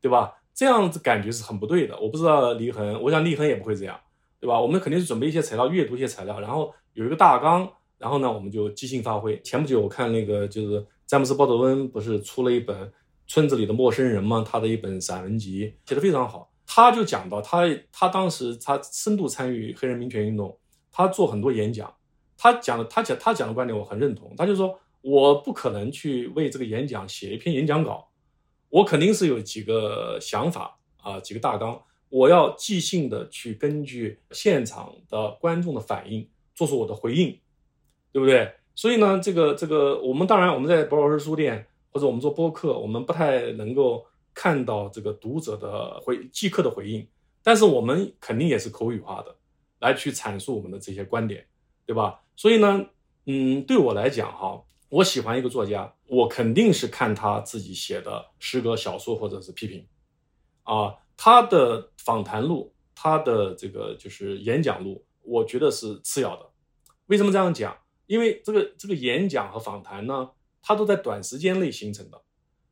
对吧？这样子感觉是很不对的。我不知道黎恒，我想李恒也不会这样，对吧？我们肯定是准备一些材料，阅读一些材料，然后有一个大纲，然后呢，我们就即兴发挥。前不久我看那个就是詹姆斯·鲍德温不是出了一本《村子里的陌生人》吗？他的一本散文集写的非常好。他就讲到他他当时他深度参与黑人民权运动，他做很多演讲，他讲的他讲他讲的观点我很认同。他就说我不可能去为这个演讲写一篇演讲稿。我肯定是有几个想法啊，几个大纲，我要即兴的去根据现场的观众的反应做出我的回应，对不对？所以呢，这个这个，我们当然我们在博老师书店或者我们做播客，我们不太能够看到这个读者的回即刻的回应，但是我们肯定也是口语化的来去阐述我们的这些观点，对吧？所以呢，嗯，对我来讲哈。我喜欢一个作家，我肯定是看他自己写的诗歌、小说或者是批评，啊，他的访谈录、他的这个就是演讲录，我觉得是次要的。为什么这样讲？因为这个这个演讲和访谈呢，它都在短时间内形成的，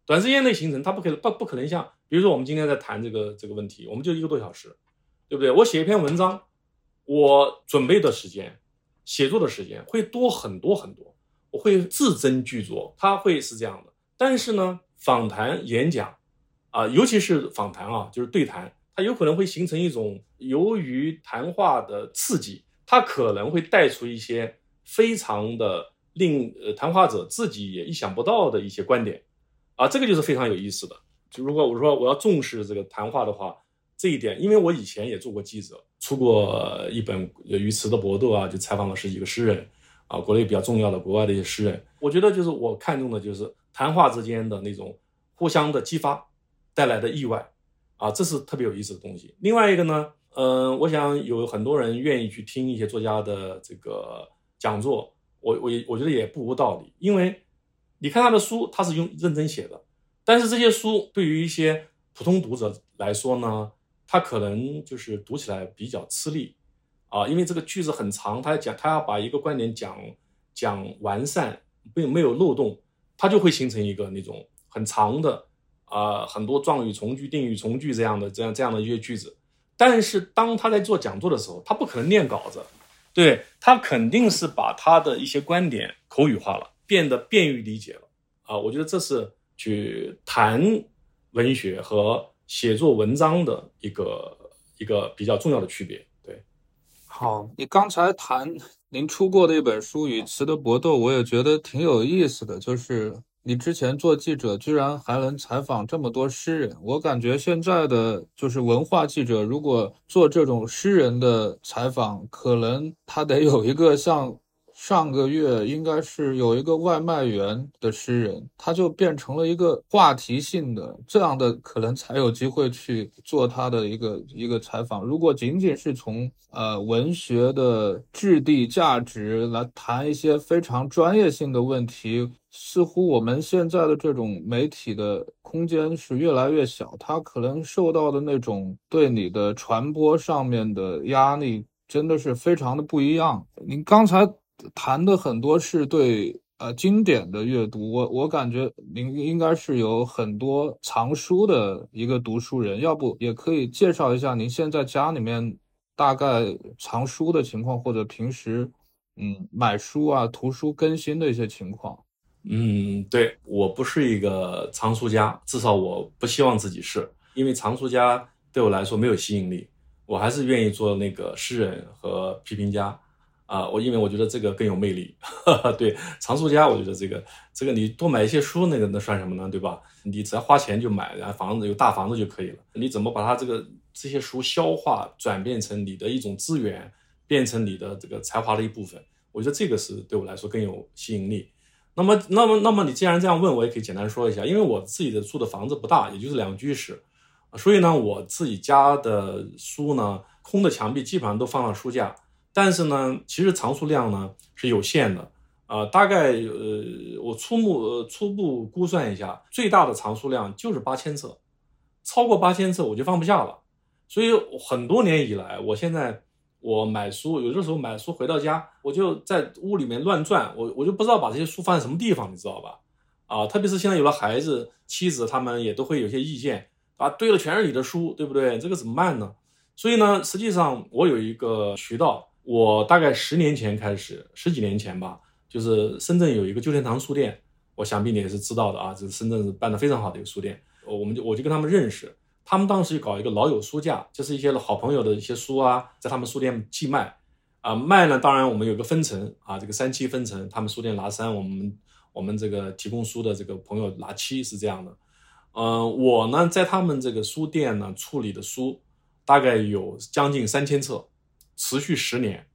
短时间内形成，它不可能不不可能像，比如说我们今天在谈这个这个问题，我们就一个多小时，对不对？我写一篇文章，我准备的时间、写作的时间会多很多很多。我会字斟句酌，他会是这样的。但是呢，访谈、演讲，啊，尤其是访谈啊，就是对谈，它有可能会形成一种由于谈话的刺激，它可能会带出一些非常的令呃谈话者自己也意想不到的一些观点，啊，这个就是非常有意思的。就如果我说我要重视这个谈话的话，这一点，因为我以前也做过记者，出过一本《鱼池的搏斗》啊，就采访了十几个诗人。啊，国内比较重要的国外的一些诗人，我觉得就是我看中的就是谈话之间的那种互相的激发带来的意外，啊，这是特别有意思的东西。另外一个呢，嗯，我想有很多人愿意去听一些作家的这个讲座，我我我觉得也不无道理，因为你看他的书，他是用认真写的，但是这些书对于一些普通读者来说呢，他可能就是读起来比较吃力。啊，因为这个句子很长，他讲他要把一个观点讲讲完善，并没有漏洞，他就会形成一个那种很长的啊，很多状语从句、定语从句这样的这样这样的一些句子。但是当他在做讲座的时候，他不可能念稿子，对他肯定是把他的一些观点口语化了，变得便于理解了。啊，我觉得这是去谈文学和写作文章的一个一个比较重要的区别。对好，你刚才谈您出过的一本书《与词的搏斗》，我也觉得挺有意思的。就是你之前做记者，居然还能采访这么多诗人，我感觉现在的就是文化记者，如果做这种诗人的采访，可能他得有一个像。上个月应该是有一个外卖员的诗人，他就变成了一个话题性的，这样的可能才有机会去做他的一个一个采访。如果仅仅是从呃文学的质地价值来谈一些非常专业性的问题，似乎我们现在的这种媒体的空间是越来越小，他可能受到的那种对你的传播上面的压力真的是非常的不一样。您刚才。谈的很多是对呃经典的阅读，我我感觉您应该是有很多藏书的一个读书人，要不也可以介绍一下您现在家里面大概藏书的情况，或者平时嗯买书啊、图书更新的一些情况。嗯，对我不是一个藏书家，至少我不希望自己是，因为藏书家对我来说没有吸引力，我还是愿意做那个诗人和批评家。啊，我因为我觉得这个更有魅力。[laughs] 对，藏书家，我觉得这个这个你多买一些书，那个那算什么呢？对吧？你只要花钱就买，然后房子有大房子就可以了。你怎么把它这个这些书消化，转变成你的一种资源，变成你的这个才华的一部分？我觉得这个是对我来说更有吸引力。那么，那么，那么你既然这样问，我也可以简单说一下，因为我自己的住的房子不大，也就是两居室，所以呢，我自己家的书呢，空的墙壁基本上都放到书架。但是呢，其实藏书量呢是有限的，啊，大概呃，我初步呃初步估算一下，最大的藏书量就是八千册，超过八千册我就放不下了。所以很多年以来，我现在我买书，有的时候买书回到家，我就在屋里面乱转，我我就不知道把这些书放在什么地方，你知道吧？啊，特别是现在有了孩子、妻子，他们也都会有些意见，啊，堆了全是你的书，对不对？这个怎么办呢？所以呢，实际上我有一个渠道。我大概十年前开始，十几年前吧，就是深圳有一个旧天堂书店，我想必你也是知道的啊，这是深圳是办的非常好的一个书店。我们就我就跟他们认识，他们当时搞一个老友书架，就是一些好朋友的一些书啊，在他们书店寄卖，啊卖呢，当然我们有个分成啊，这个三七分成，他们书店拿三，我们我们这个提供书的这个朋友拿七，是这样的。嗯，我呢在他们这个书店呢处理的书，大概有将近三千册。持续十年，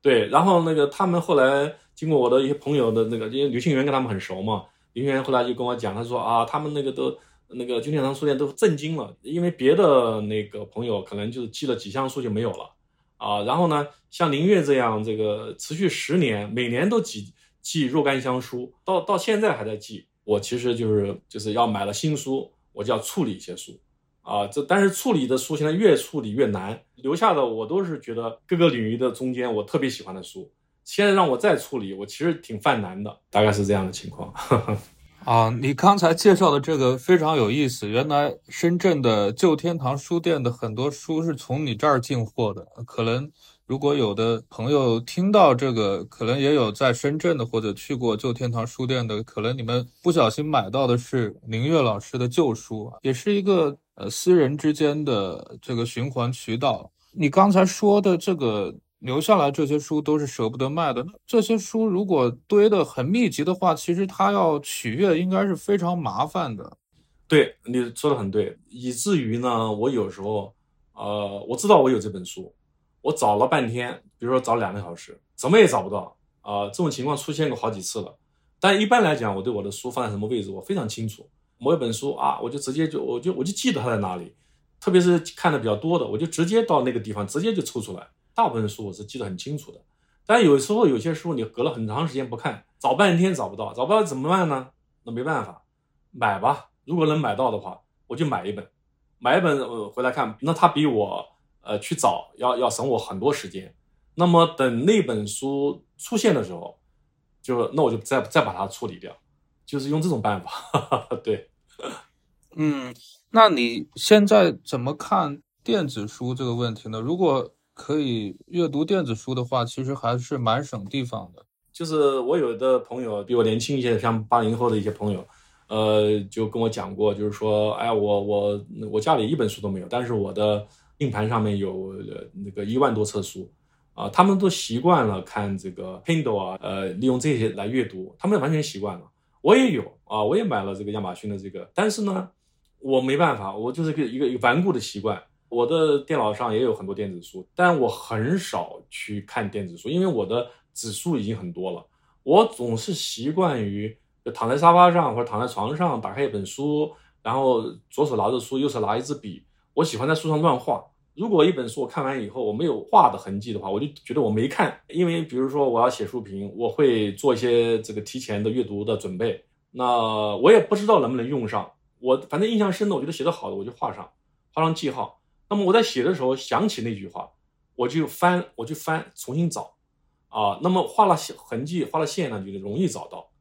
对，然后那个他们后来经过我的一些朋友的那个，因为刘庆元跟他们很熟嘛，刘庆元后来就跟我讲，他说啊，他们那个都那个金天堂书店都震惊了，因为别的那个朋友可能就是寄了几箱书就没有了啊，然后呢，像林月这样这个持续十年，每年都寄寄若干箱书，到到现在还在寄，我其实就是就是要买了新书，我就要处理一些书。啊，这但是处理的书现在越处理越难，留下的我都是觉得各个领域的中间我特别喜欢的书，现在让我再处理，我其实挺犯难的，大概是这样的情况。[laughs] 啊，你刚才介绍的这个非常有意思，原来深圳的旧天堂书店的很多书是从你这儿进货的，可能。如果有的朋友听到这个，可能也有在深圳的或者去过旧天堂书店的，可能你们不小心买到的是宁月老师的旧书，也是一个呃私人之间的这个循环渠道。你刚才说的这个留下来这些书都是舍不得卖的，那这些书如果堆得很密集的话，其实他要取阅应该是非常麻烦的。对，你说的很对，以至于呢，我有时候呃，我知道我有这本书。我找了半天，比如说找两个小时，怎么也找不到啊！这种情况出现过好几次了。但一般来讲，我对我的书放在什么位置，我非常清楚。某一本书啊，我就直接就我就我就记得它在哪里。特别是看的比较多的，我就直接到那个地方，直接就抽出来。大部分书我是记得很清楚的。但有时候有些书你隔了很长时间不看，找半天找不到，找不到怎么办呢？那没办法，买吧。如果能买到的话，我就买一本，买一本回来看。那它比我。呃，去找要要省我很多时间。那么等那本书出现的时候，就那我就再再把它处理掉，就是用这种办法。[laughs] 对，嗯，那你现在怎么看电子书这个问题呢？如果可以阅读电子书的话，其实还是蛮省地方的。就是我有的朋友比我年轻一些，像八零后的一些朋友，呃，就跟我讲过，就是说，哎，我我我家里一本书都没有，但是我的。硬盘上面有那个一万多册书，啊，他们都习惯了看这个 Kindle 啊，呃，利用这些来阅读，他们完全习惯了。我也有啊，我也买了这个亚马逊的这个，但是呢，我没办法，我就是个一个一个顽固的习惯。我的电脑上也有很多电子书，但我很少去看电子书，因为我的指数已经很多了。我总是习惯于躺在沙发上或者躺在床上，打开一本书，然后左手拿着书，右手拿一支笔，我喜欢在书上乱画。如果一本书我看完以后我没有画的痕迹的话，我就觉得我没看。因为比如说我要写书评，我会做一些这个提前的阅读的准备。那我也不知道能不能用上。我反正印象深的，我觉得写的好的我就画上，画上记号。那么我在写的时候想起那句话，我就翻，我就翻，重新找。啊，那么画了痕迹，画了线呢，就容易找到。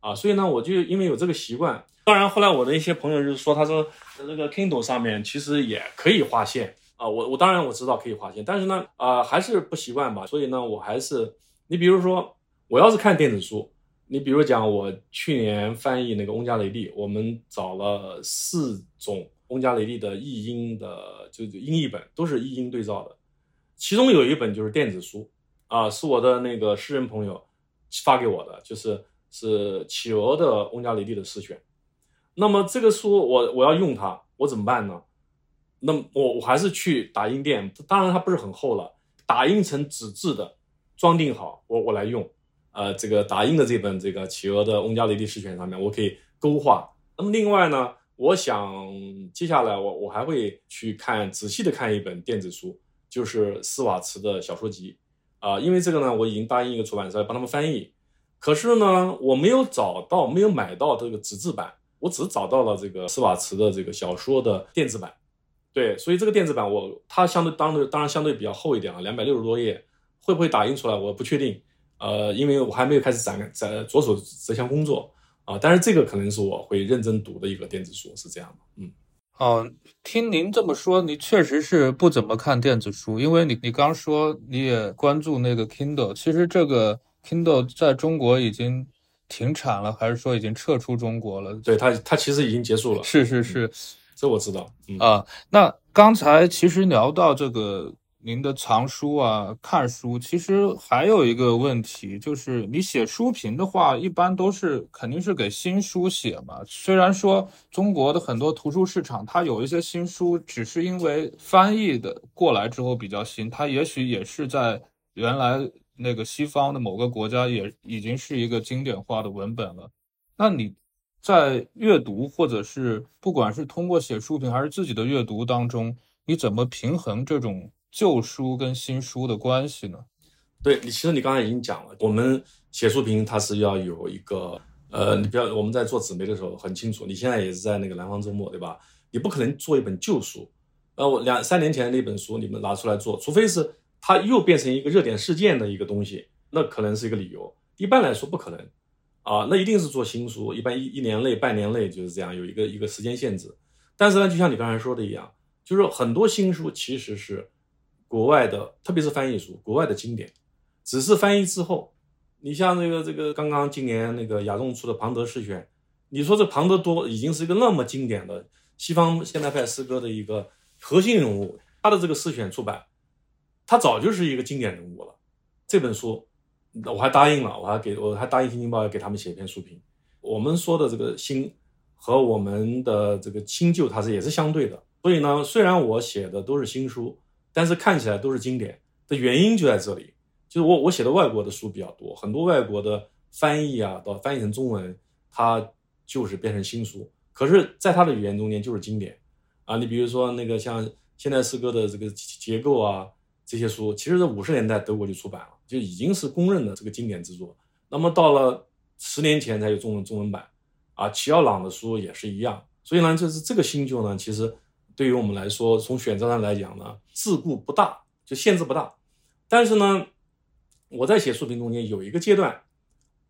啊，所以呢，我就因为有这个习惯。当然后来我的一些朋友就是说，他说在这个 Kindle 上面其实也可以画线。啊，我我当然我知道可以划线，但是呢，啊，还是不习惯吧。所以呢，我还是，你比如说，我要是看电子书，你比如讲，我去年翻译那个翁加雷利，我们找了四种翁加雷利的译音的，就是英译本，都是译音对照的，其中有一本就是电子书，啊，是我的那个诗人朋友发给我的，就是是企鹅的翁加雷利的诗选。那么这个书我我要用它，我怎么办呢？那我我还是去打印店，当然它不是很厚了，打印成纸质的，装订好，我我来用。呃，这个打印的这本这个企鹅的翁加雷利诗选上面，我可以勾画。那么另外呢，我想接下来我我还会去看仔细的看一本电子书，就是斯瓦茨的小说集。啊，因为这个呢，我已经答应一个出版社帮他们翻译，可是呢，我没有找到，没有买到这个纸质版，我只找到了这个斯瓦茨的这个小说的电子版。对，所以这个电子版我它相对当对当然相对比较厚一点啊，两百六十多页，会不会打印出来我不确定。呃，因为我还没有开始展在着手这项工作啊，但是这个可能是我会认真读的一个电子书，是这样的。嗯。哦，听您这么说，你确实是不怎么看电子书，因为你你刚说你也关注那个 Kindle，其实这个 Kindle 在中国已经停产了，还是说已经撤出中国了？对，它它其实已经结束了。是是是，这我知道。啊，那刚才其实聊到这个。您的藏书啊，看书，其实还有一个问题，就是你写书评的话，一般都是肯定是给新书写嘛。虽然说中国的很多图书市场，它有一些新书，只是因为翻译的过来之后比较新，它也许也是在原来那个西方的某个国家也已经是一个经典化的文本了。那你在阅读，或者是不管是通过写书评还是自己的阅读当中，你怎么平衡这种？旧书跟新书的关系呢？对你，其实你刚才已经讲了，我们写书评它是要有一个，呃，你不要我们在做纸媒的时候很清楚，你现在也是在那个南方周末，对吧？你不可能做一本旧书，呃，我两三年前那本书你们拿出来做，除非是它又变成一个热点事件的一个东西，那可能是一个理由。一般来说不可能，啊，那一定是做新书，一般一一年内、半年内就是这样，有一个一个时间限制。但是呢，就像你刚才说的一样，就是很多新书其实是。国外的，特别是翻译书，国外的经典，只是翻译之后，你像这个这个刚刚今年那个亚众出的庞德诗选，你说这庞德多已经是一个那么经典的西方现代派诗歌的一个核心人物，他的这个诗选出版，他早就是一个经典人物了。这本书我还答应了，我还给我还答应《新京报》要给他们写一篇书评。我们说的这个新和我们的这个新旧，它是也是相对的。所以呢，虽然我写的都是新书。但是看起来都是经典的原因就在这里，就是我我写的外国的书比较多，很多外国的翻译啊，到翻译成中文，它就是变成新书。可是，在它的语言中间就是经典啊。你比如说那个像现代诗歌的这个结构啊，这些书，其实在五十年代德国就出版了，就已经是公认的这个经典之作。那么到了十年前才有中文中文版啊，齐奥朗的书也是一样。所以呢，就是这个新旧呢，其实。对于我们来说，从选择上来讲呢，桎梏不大，就限制不大。但是呢，我在写书评中间有一个阶段，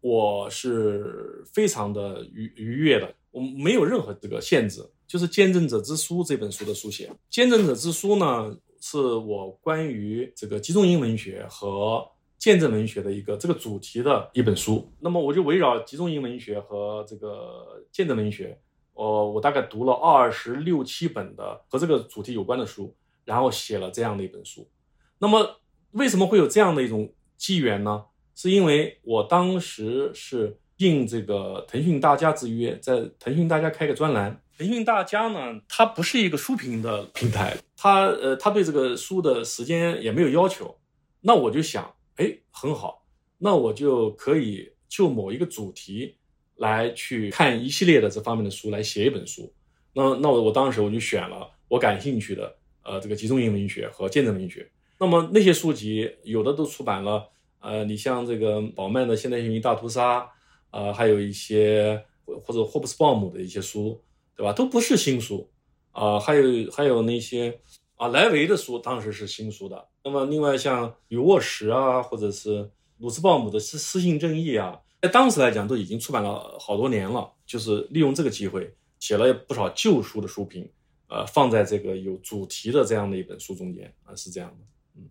我是非常的愉愉悦的，我没有任何这个限制。就是《见证者之书》这本书的书写，《见证者之书》呢，是我关于这个集中营文学和见证文学的一个这个主题的一本书。那么我就围绕集中营文学和这个见证文学。呃，我大概读了二十六七本的和这个主题有关的书，然后写了这样的一本书。那么，为什么会有这样的一种机缘呢？是因为我当时是应这个腾讯大家之约，在腾讯大家开个专栏。腾讯大家呢，它不是一个书评的平台，它呃，它对这个书的时间也没有要求。那我就想，哎，很好，那我就可以就某一个主题。来去看一系列的这方面的书，来写一本书。那那我我当时我就选了我感兴趣的，呃，这个集中营文学和见证文学。那么那些书籍有的都出版了，呃，你像这个宝曼的《现代性与大屠杀》，呃，还有一些或者霍布斯鲍姆的一些书，对吧？都不是新书啊。还有还有那些啊莱维的书，当时是新书的。那么另外像雨沃什啊，或者是鲁斯鲍姆的《私私信正义》啊。在当时来讲，都已经出版了好多年了。就是利用这个机会，写了不少旧书的书评，呃，放在这个有主题的这样的一本书中间啊，是这样的。嗯，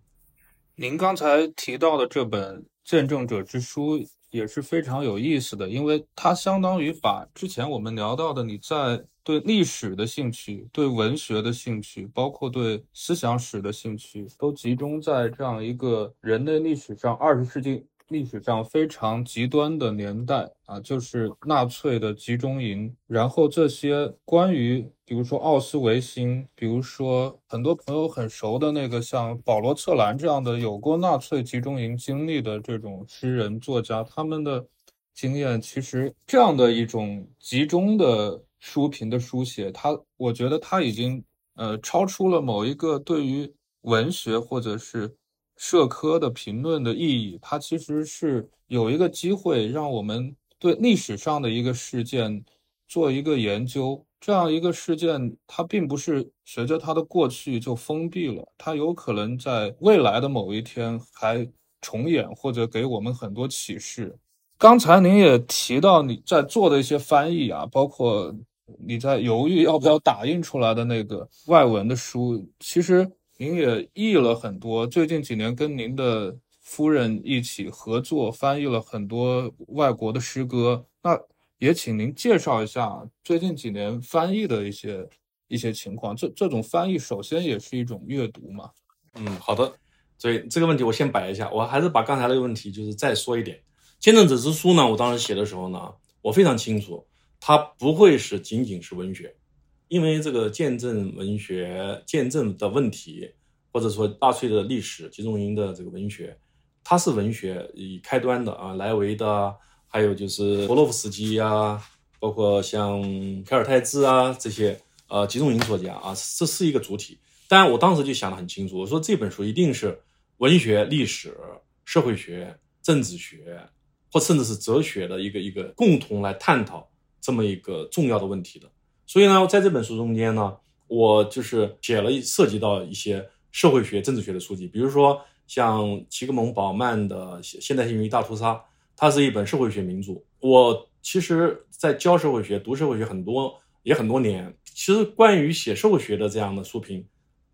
您刚才提到的这本《见证者之书》，也是非常有意思的，因为它相当于把之前我们聊到的你在对历史的兴趣、对文学的兴趣，包括对思想史的兴趣，都集中在这样一个人类历史上二十世纪。历史上非常极端的年代啊，就是纳粹的集中营。然后这些关于，比如说奥斯维辛，比如说很多朋友很熟的那个像保罗·策兰这样的有过纳粹集中营经历的这种诗人作家，他们的经验，其实这样的一种集中的书评的书写，它我觉得它已经呃超出了某一个对于文学或者是。社科的评论的意义，它其实是有一个机会让我们对历史上的一个事件做一个研究。这样一个事件，它并不是随着它的过去就封闭了，它有可能在未来的某一天还重演，或者给我们很多启示。刚才您也提到你在做的一些翻译啊，包括你在犹豫要不要打印出来的那个外文的书，其实。您也译了很多，最近几年跟您的夫人一起合作翻译了很多外国的诗歌。那也请您介绍一下最近几年翻译的一些一些情况。这这种翻译首先也是一种阅读嘛？嗯，好的。所以这个问题我先摆一下，我还是把刚才那个问题就是再说一点。《见证者之书》呢，我当时写的时候呢，我非常清楚，它不会是仅仅是文学。因为这个见证文学见证的问题，或者说纳粹的历史集中营的这个文学，它是文学以开端的啊，莱维的，还有就是伯洛夫斯基啊，包括像凯尔泰兹啊这些呃集中营作家啊，这是一个主体。但，我当时就想得很清楚，我说这本书一定是文学、历史、社会学、政治学，甚至是哲学的一个一个共同来探讨这么一个重要的问题的。所以呢，在这本书中间呢，我就是写了涉及到一些社会学、政治学的书籍，比如说像齐格蒙·宝曼的《现代性与大屠杀》，它是一本社会学名著。我其实，在教社会学、读社会学很多也很多年，其实关于写社会学的这样的书评，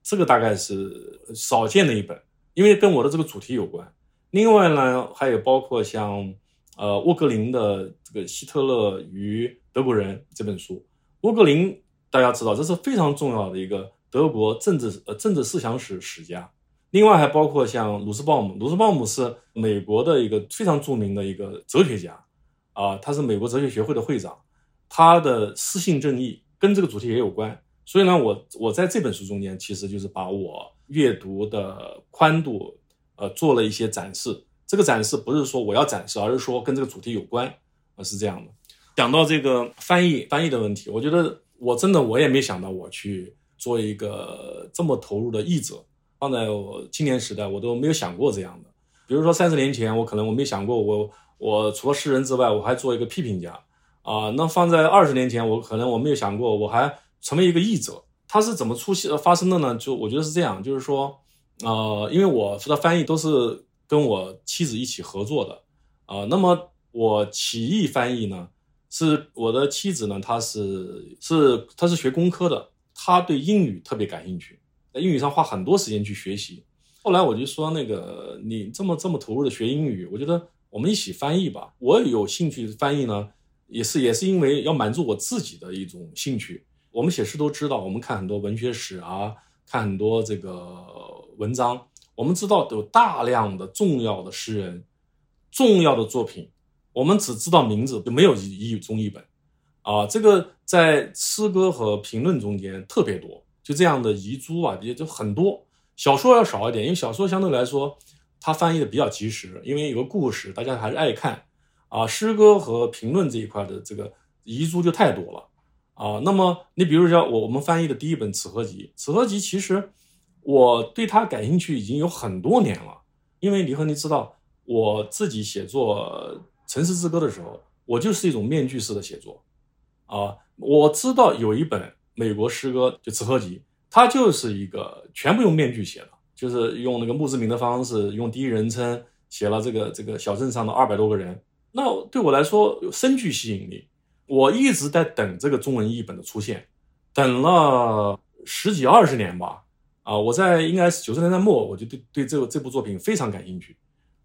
这个大概是少见的一本，因为跟我的这个主题有关。另外呢，还有包括像呃沃格林的这个《希特勒与德国人》这本书。沃格林，大家知道，这是非常重要的一个德国政治呃政治思想史史家。另外还包括像鲁斯鲍姆，鲁斯鲍姆是美国的一个非常著名的一个哲学家，啊，他是美国哲学学会的会长，他的私信正义跟这个主题也有关。所以呢，我我在这本书中间，其实就是把我阅读的宽度，呃，做了一些展示。这个展示不是说我要展示，而是说跟这个主题有关，啊，是这样的。讲到这个翻译翻译的问题，我觉得我真的我也没想到我去做一个这么投入的译者，放在我青年时代我都没有想过这样的。比如说三十年前，我可能我没想过我我除了诗人之外，我还做一个批评家啊。那放在二十年前，我可能我没有想过我还成为一个译者。它是怎么出现发生的呢？就我觉得是这样，就是说，呃，因为我的翻译都是跟我妻子一起合作的啊。那么我起义翻译呢？是我的妻子呢，她是是她是学工科的，她对英语特别感兴趣，在英语上花很多时间去学习。后来我就说，那个你这么这么投入的学英语，我觉得我们一起翻译吧。我有兴趣翻译呢，也是也是因为要满足我自己的一种兴趣。我们写诗都知道，我们看很多文学史啊，看很多这个文章，我们知道有大量的重要的诗人，重要的作品。我们只知道名字，就没有译译中译本，啊，这个在诗歌和评论中间特别多，就这样的遗珠啊，也就很多。小说要少一点，因为小说相对来说，它翻译的比较及时，因为有个故事，大家还是爱看。啊，诗歌和评论这一块的这个遗珠就太多了，啊，那么你比如说我我们翻译的第一本《此合集》，《此合集》其实我对它感兴趣已经有很多年了，因为李和你知道我自己写作。城市之歌的时候，我就是一种面具式的写作，啊，我知道有一本美国诗歌就词合集，它就是一个全部用面具写的，就是用那个墓志铭的方式，用第一人称写了这个这个小镇上的二百多个人。那对我来说有深具吸引力，我一直在等这个中文译本的出现，等了十几二十年吧，啊，我在应该是九十年代末，我就对对这个这部作品非常感兴趣。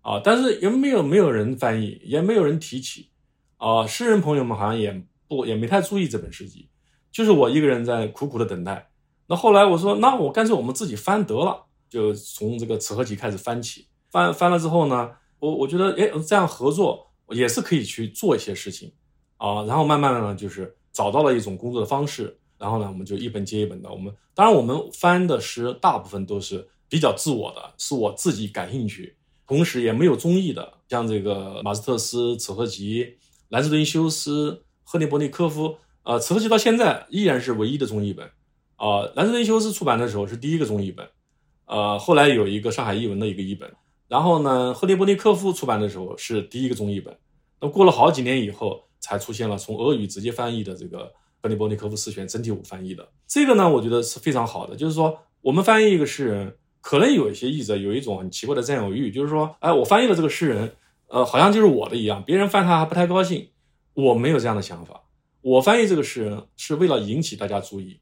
啊，但是也没有没有人翻译，也没有人提起，啊，诗人朋友们好像也不也没太注意这本诗集，就是我一个人在苦苦的等待。那后来我说，那我干脆我们自己翻得了，就从这个词合集开始翻起，翻翻了之后呢，我我觉得，哎，这样合作也是可以去做一些事情，啊，然后慢慢的呢，就是找到了一种工作的方式，然后呢，我们就一本接一本的，我们当然我们翻的诗大部分都是比较自我的，是我自己感兴趣，同时也没有中译的，像这个马斯特斯词合集、兰斯顿修斯、赫内伯尼科夫，呃，词合集到现在依然是唯一的中译本。啊，兰斯顿修斯出版的时候是第一个中译本，呃，后来有一个上海译文的一个译本，然后呢，赫列波尼科夫出版的时候是第一个中译本，那过了好几年以后，才出现了从俄语直接翻译的这个赫列波尼科夫诗选整体五翻译的，这个呢，我觉得是非常好的，就是说我们翻译一个诗人，可能有一些译者有一种很奇怪的占有欲，就是说，哎，我翻译了这个诗人，呃，好像就是我的一样，别人翻他还不太高兴，我没有这样的想法，我翻译这个诗人是为了引起大家注意。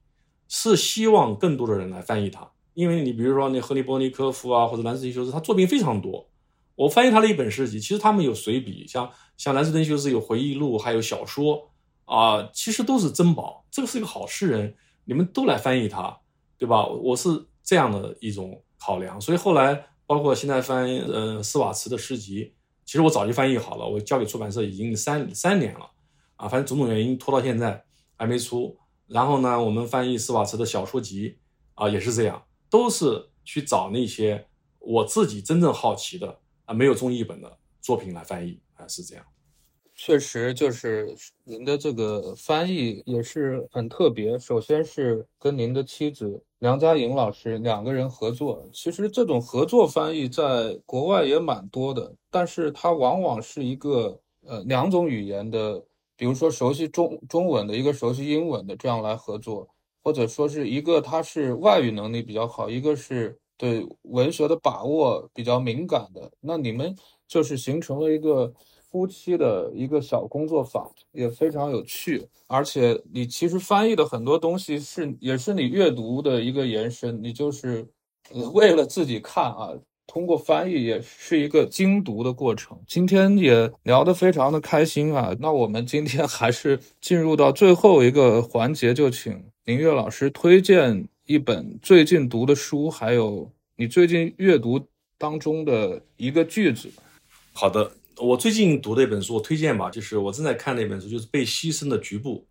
是希望更多的人来翻译他，因为你比如说那赫利波尼科夫啊，或者兰斯顿修斯，他作品非常多。我翻译他的一本诗集，其实他们有随笔，像像兰斯顿修斯有回忆录，还有小说啊，其实都是珍宝。这个是一个好诗人，你们都来翻译他，对吧？我是这样的一种考量。所以后来包括现在翻呃斯瓦茨的诗集，其实我早就翻译好了，我交给出版社已经三三年了啊，反正种种原因拖到现在还没出。然后呢，我们翻译斯瓦茨的小说集啊，也是这样，都是去找那些我自己真正好奇的啊，没有中译本的作品来翻译啊，是这样。确实，就是您的这个翻译也是很特别。首先是跟您的妻子梁佳颖老师两个人合作，其实这种合作翻译在国外也蛮多的，但是它往往是一个呃两种语言的。比如说，熟悉中中文的一个熟悉英文的，这样来合作，或者说是一个他是外语能力比较好，一个是对文学的把握比较敏感的，那你们就是形成了一个夫妻的一个小工作坊，也非常有趣。而且你其实翻译的很多东西是也是你阅读的一个延伸，你就是为了自己看啊。通过翻译也是一个精读的过程。今天也聊得非常的开心啊！那我们今天还是进入到最后一个环节，就请林月老师推荐一本最近读的书，还有你最近阅读当中的一个句子。好的，我最近读的一本书，我推荐吧，就是我正在看的一本书，就是《被牺牲的局部》，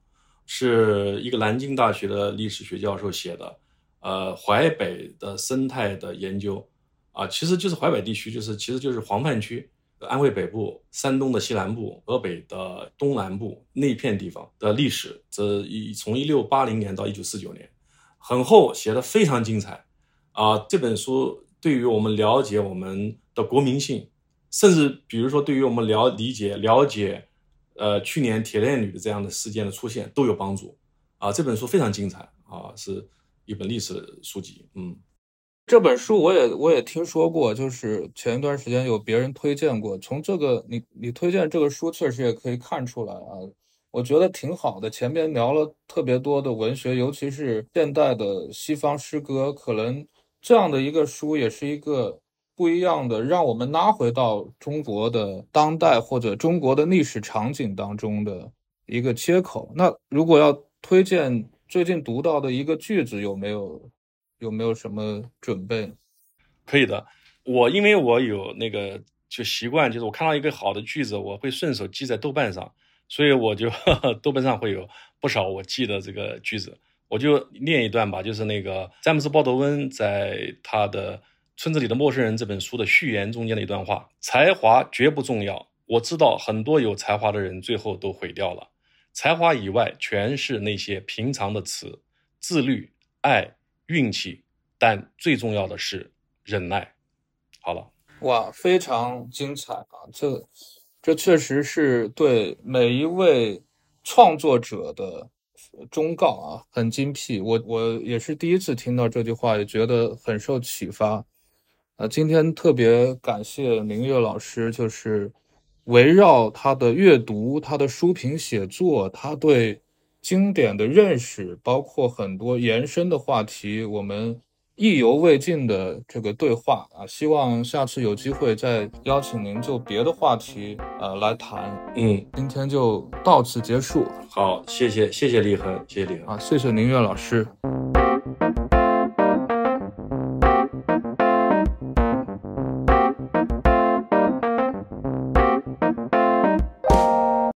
是一个南京大学的历史学教授写的，呃，淮北的生态的研究。啊，其实就是淮北地区，就是其实就是黄泛区，安徽北部、山东的西南部、河北的东南部那片地方的历史。这一从一六八零年到一九四九年，很厚，写的非常精彩。啊，这本书对于我们了解我们的国民性，甚至比如说对于我们了理解了解，呃，去年铁链女的这样的事件的出现都有帮助。啊，这本书非常精彩啊，是一本历史书籍。嗯。这本书我也我也听说过，就是前一段时间有别人推荐过。从这个你你推荐这个书，确实也可以看出来啊，我觉得挺好的。前面聊了特别多的文学，尤其是现代的西方诗歌，可能这样的一个书也是一个不一样的，让我们拉回到中国的当代或者中国的历史场景当中的一个切口。那如果要推荐最近读到的一个句子，有没有？有没有什么准备？可以的，我因为我有那个就习惯，就是我看到一个好的句子，我会顺手记在豆瓣上，所以我就 [laughs] 豆瓣上会有不少我记的这个句子，我就念一段吧，就是那个詹姆斯·鲍德温在他的《村子里的陌生人》这本书的序言中间的一段话：才华绝不重要，我知道很多有才华的人最后都毁掉了，才华以外全是那些平常的词，自律、爱。运气，但最重要的是忍耐。好了，哇，非常精彩啊！这这确实是对每一位创作者的忠告啊，很精辟。我我也是第一次听到这句话，也觉得很受启发。呃，今天特别感谢林月老师，就是围绕他的阅读、他的书评写作，他对。经典的认识，包括很多延伸的话题，我们意犹未尽的这个对话啊，希望下次有机会再邀请您就别的话题呃来谈。嗯，今天就到此结束好，谢谢谢谢李恒，谢谢李恒。啊，谢谢林月老师。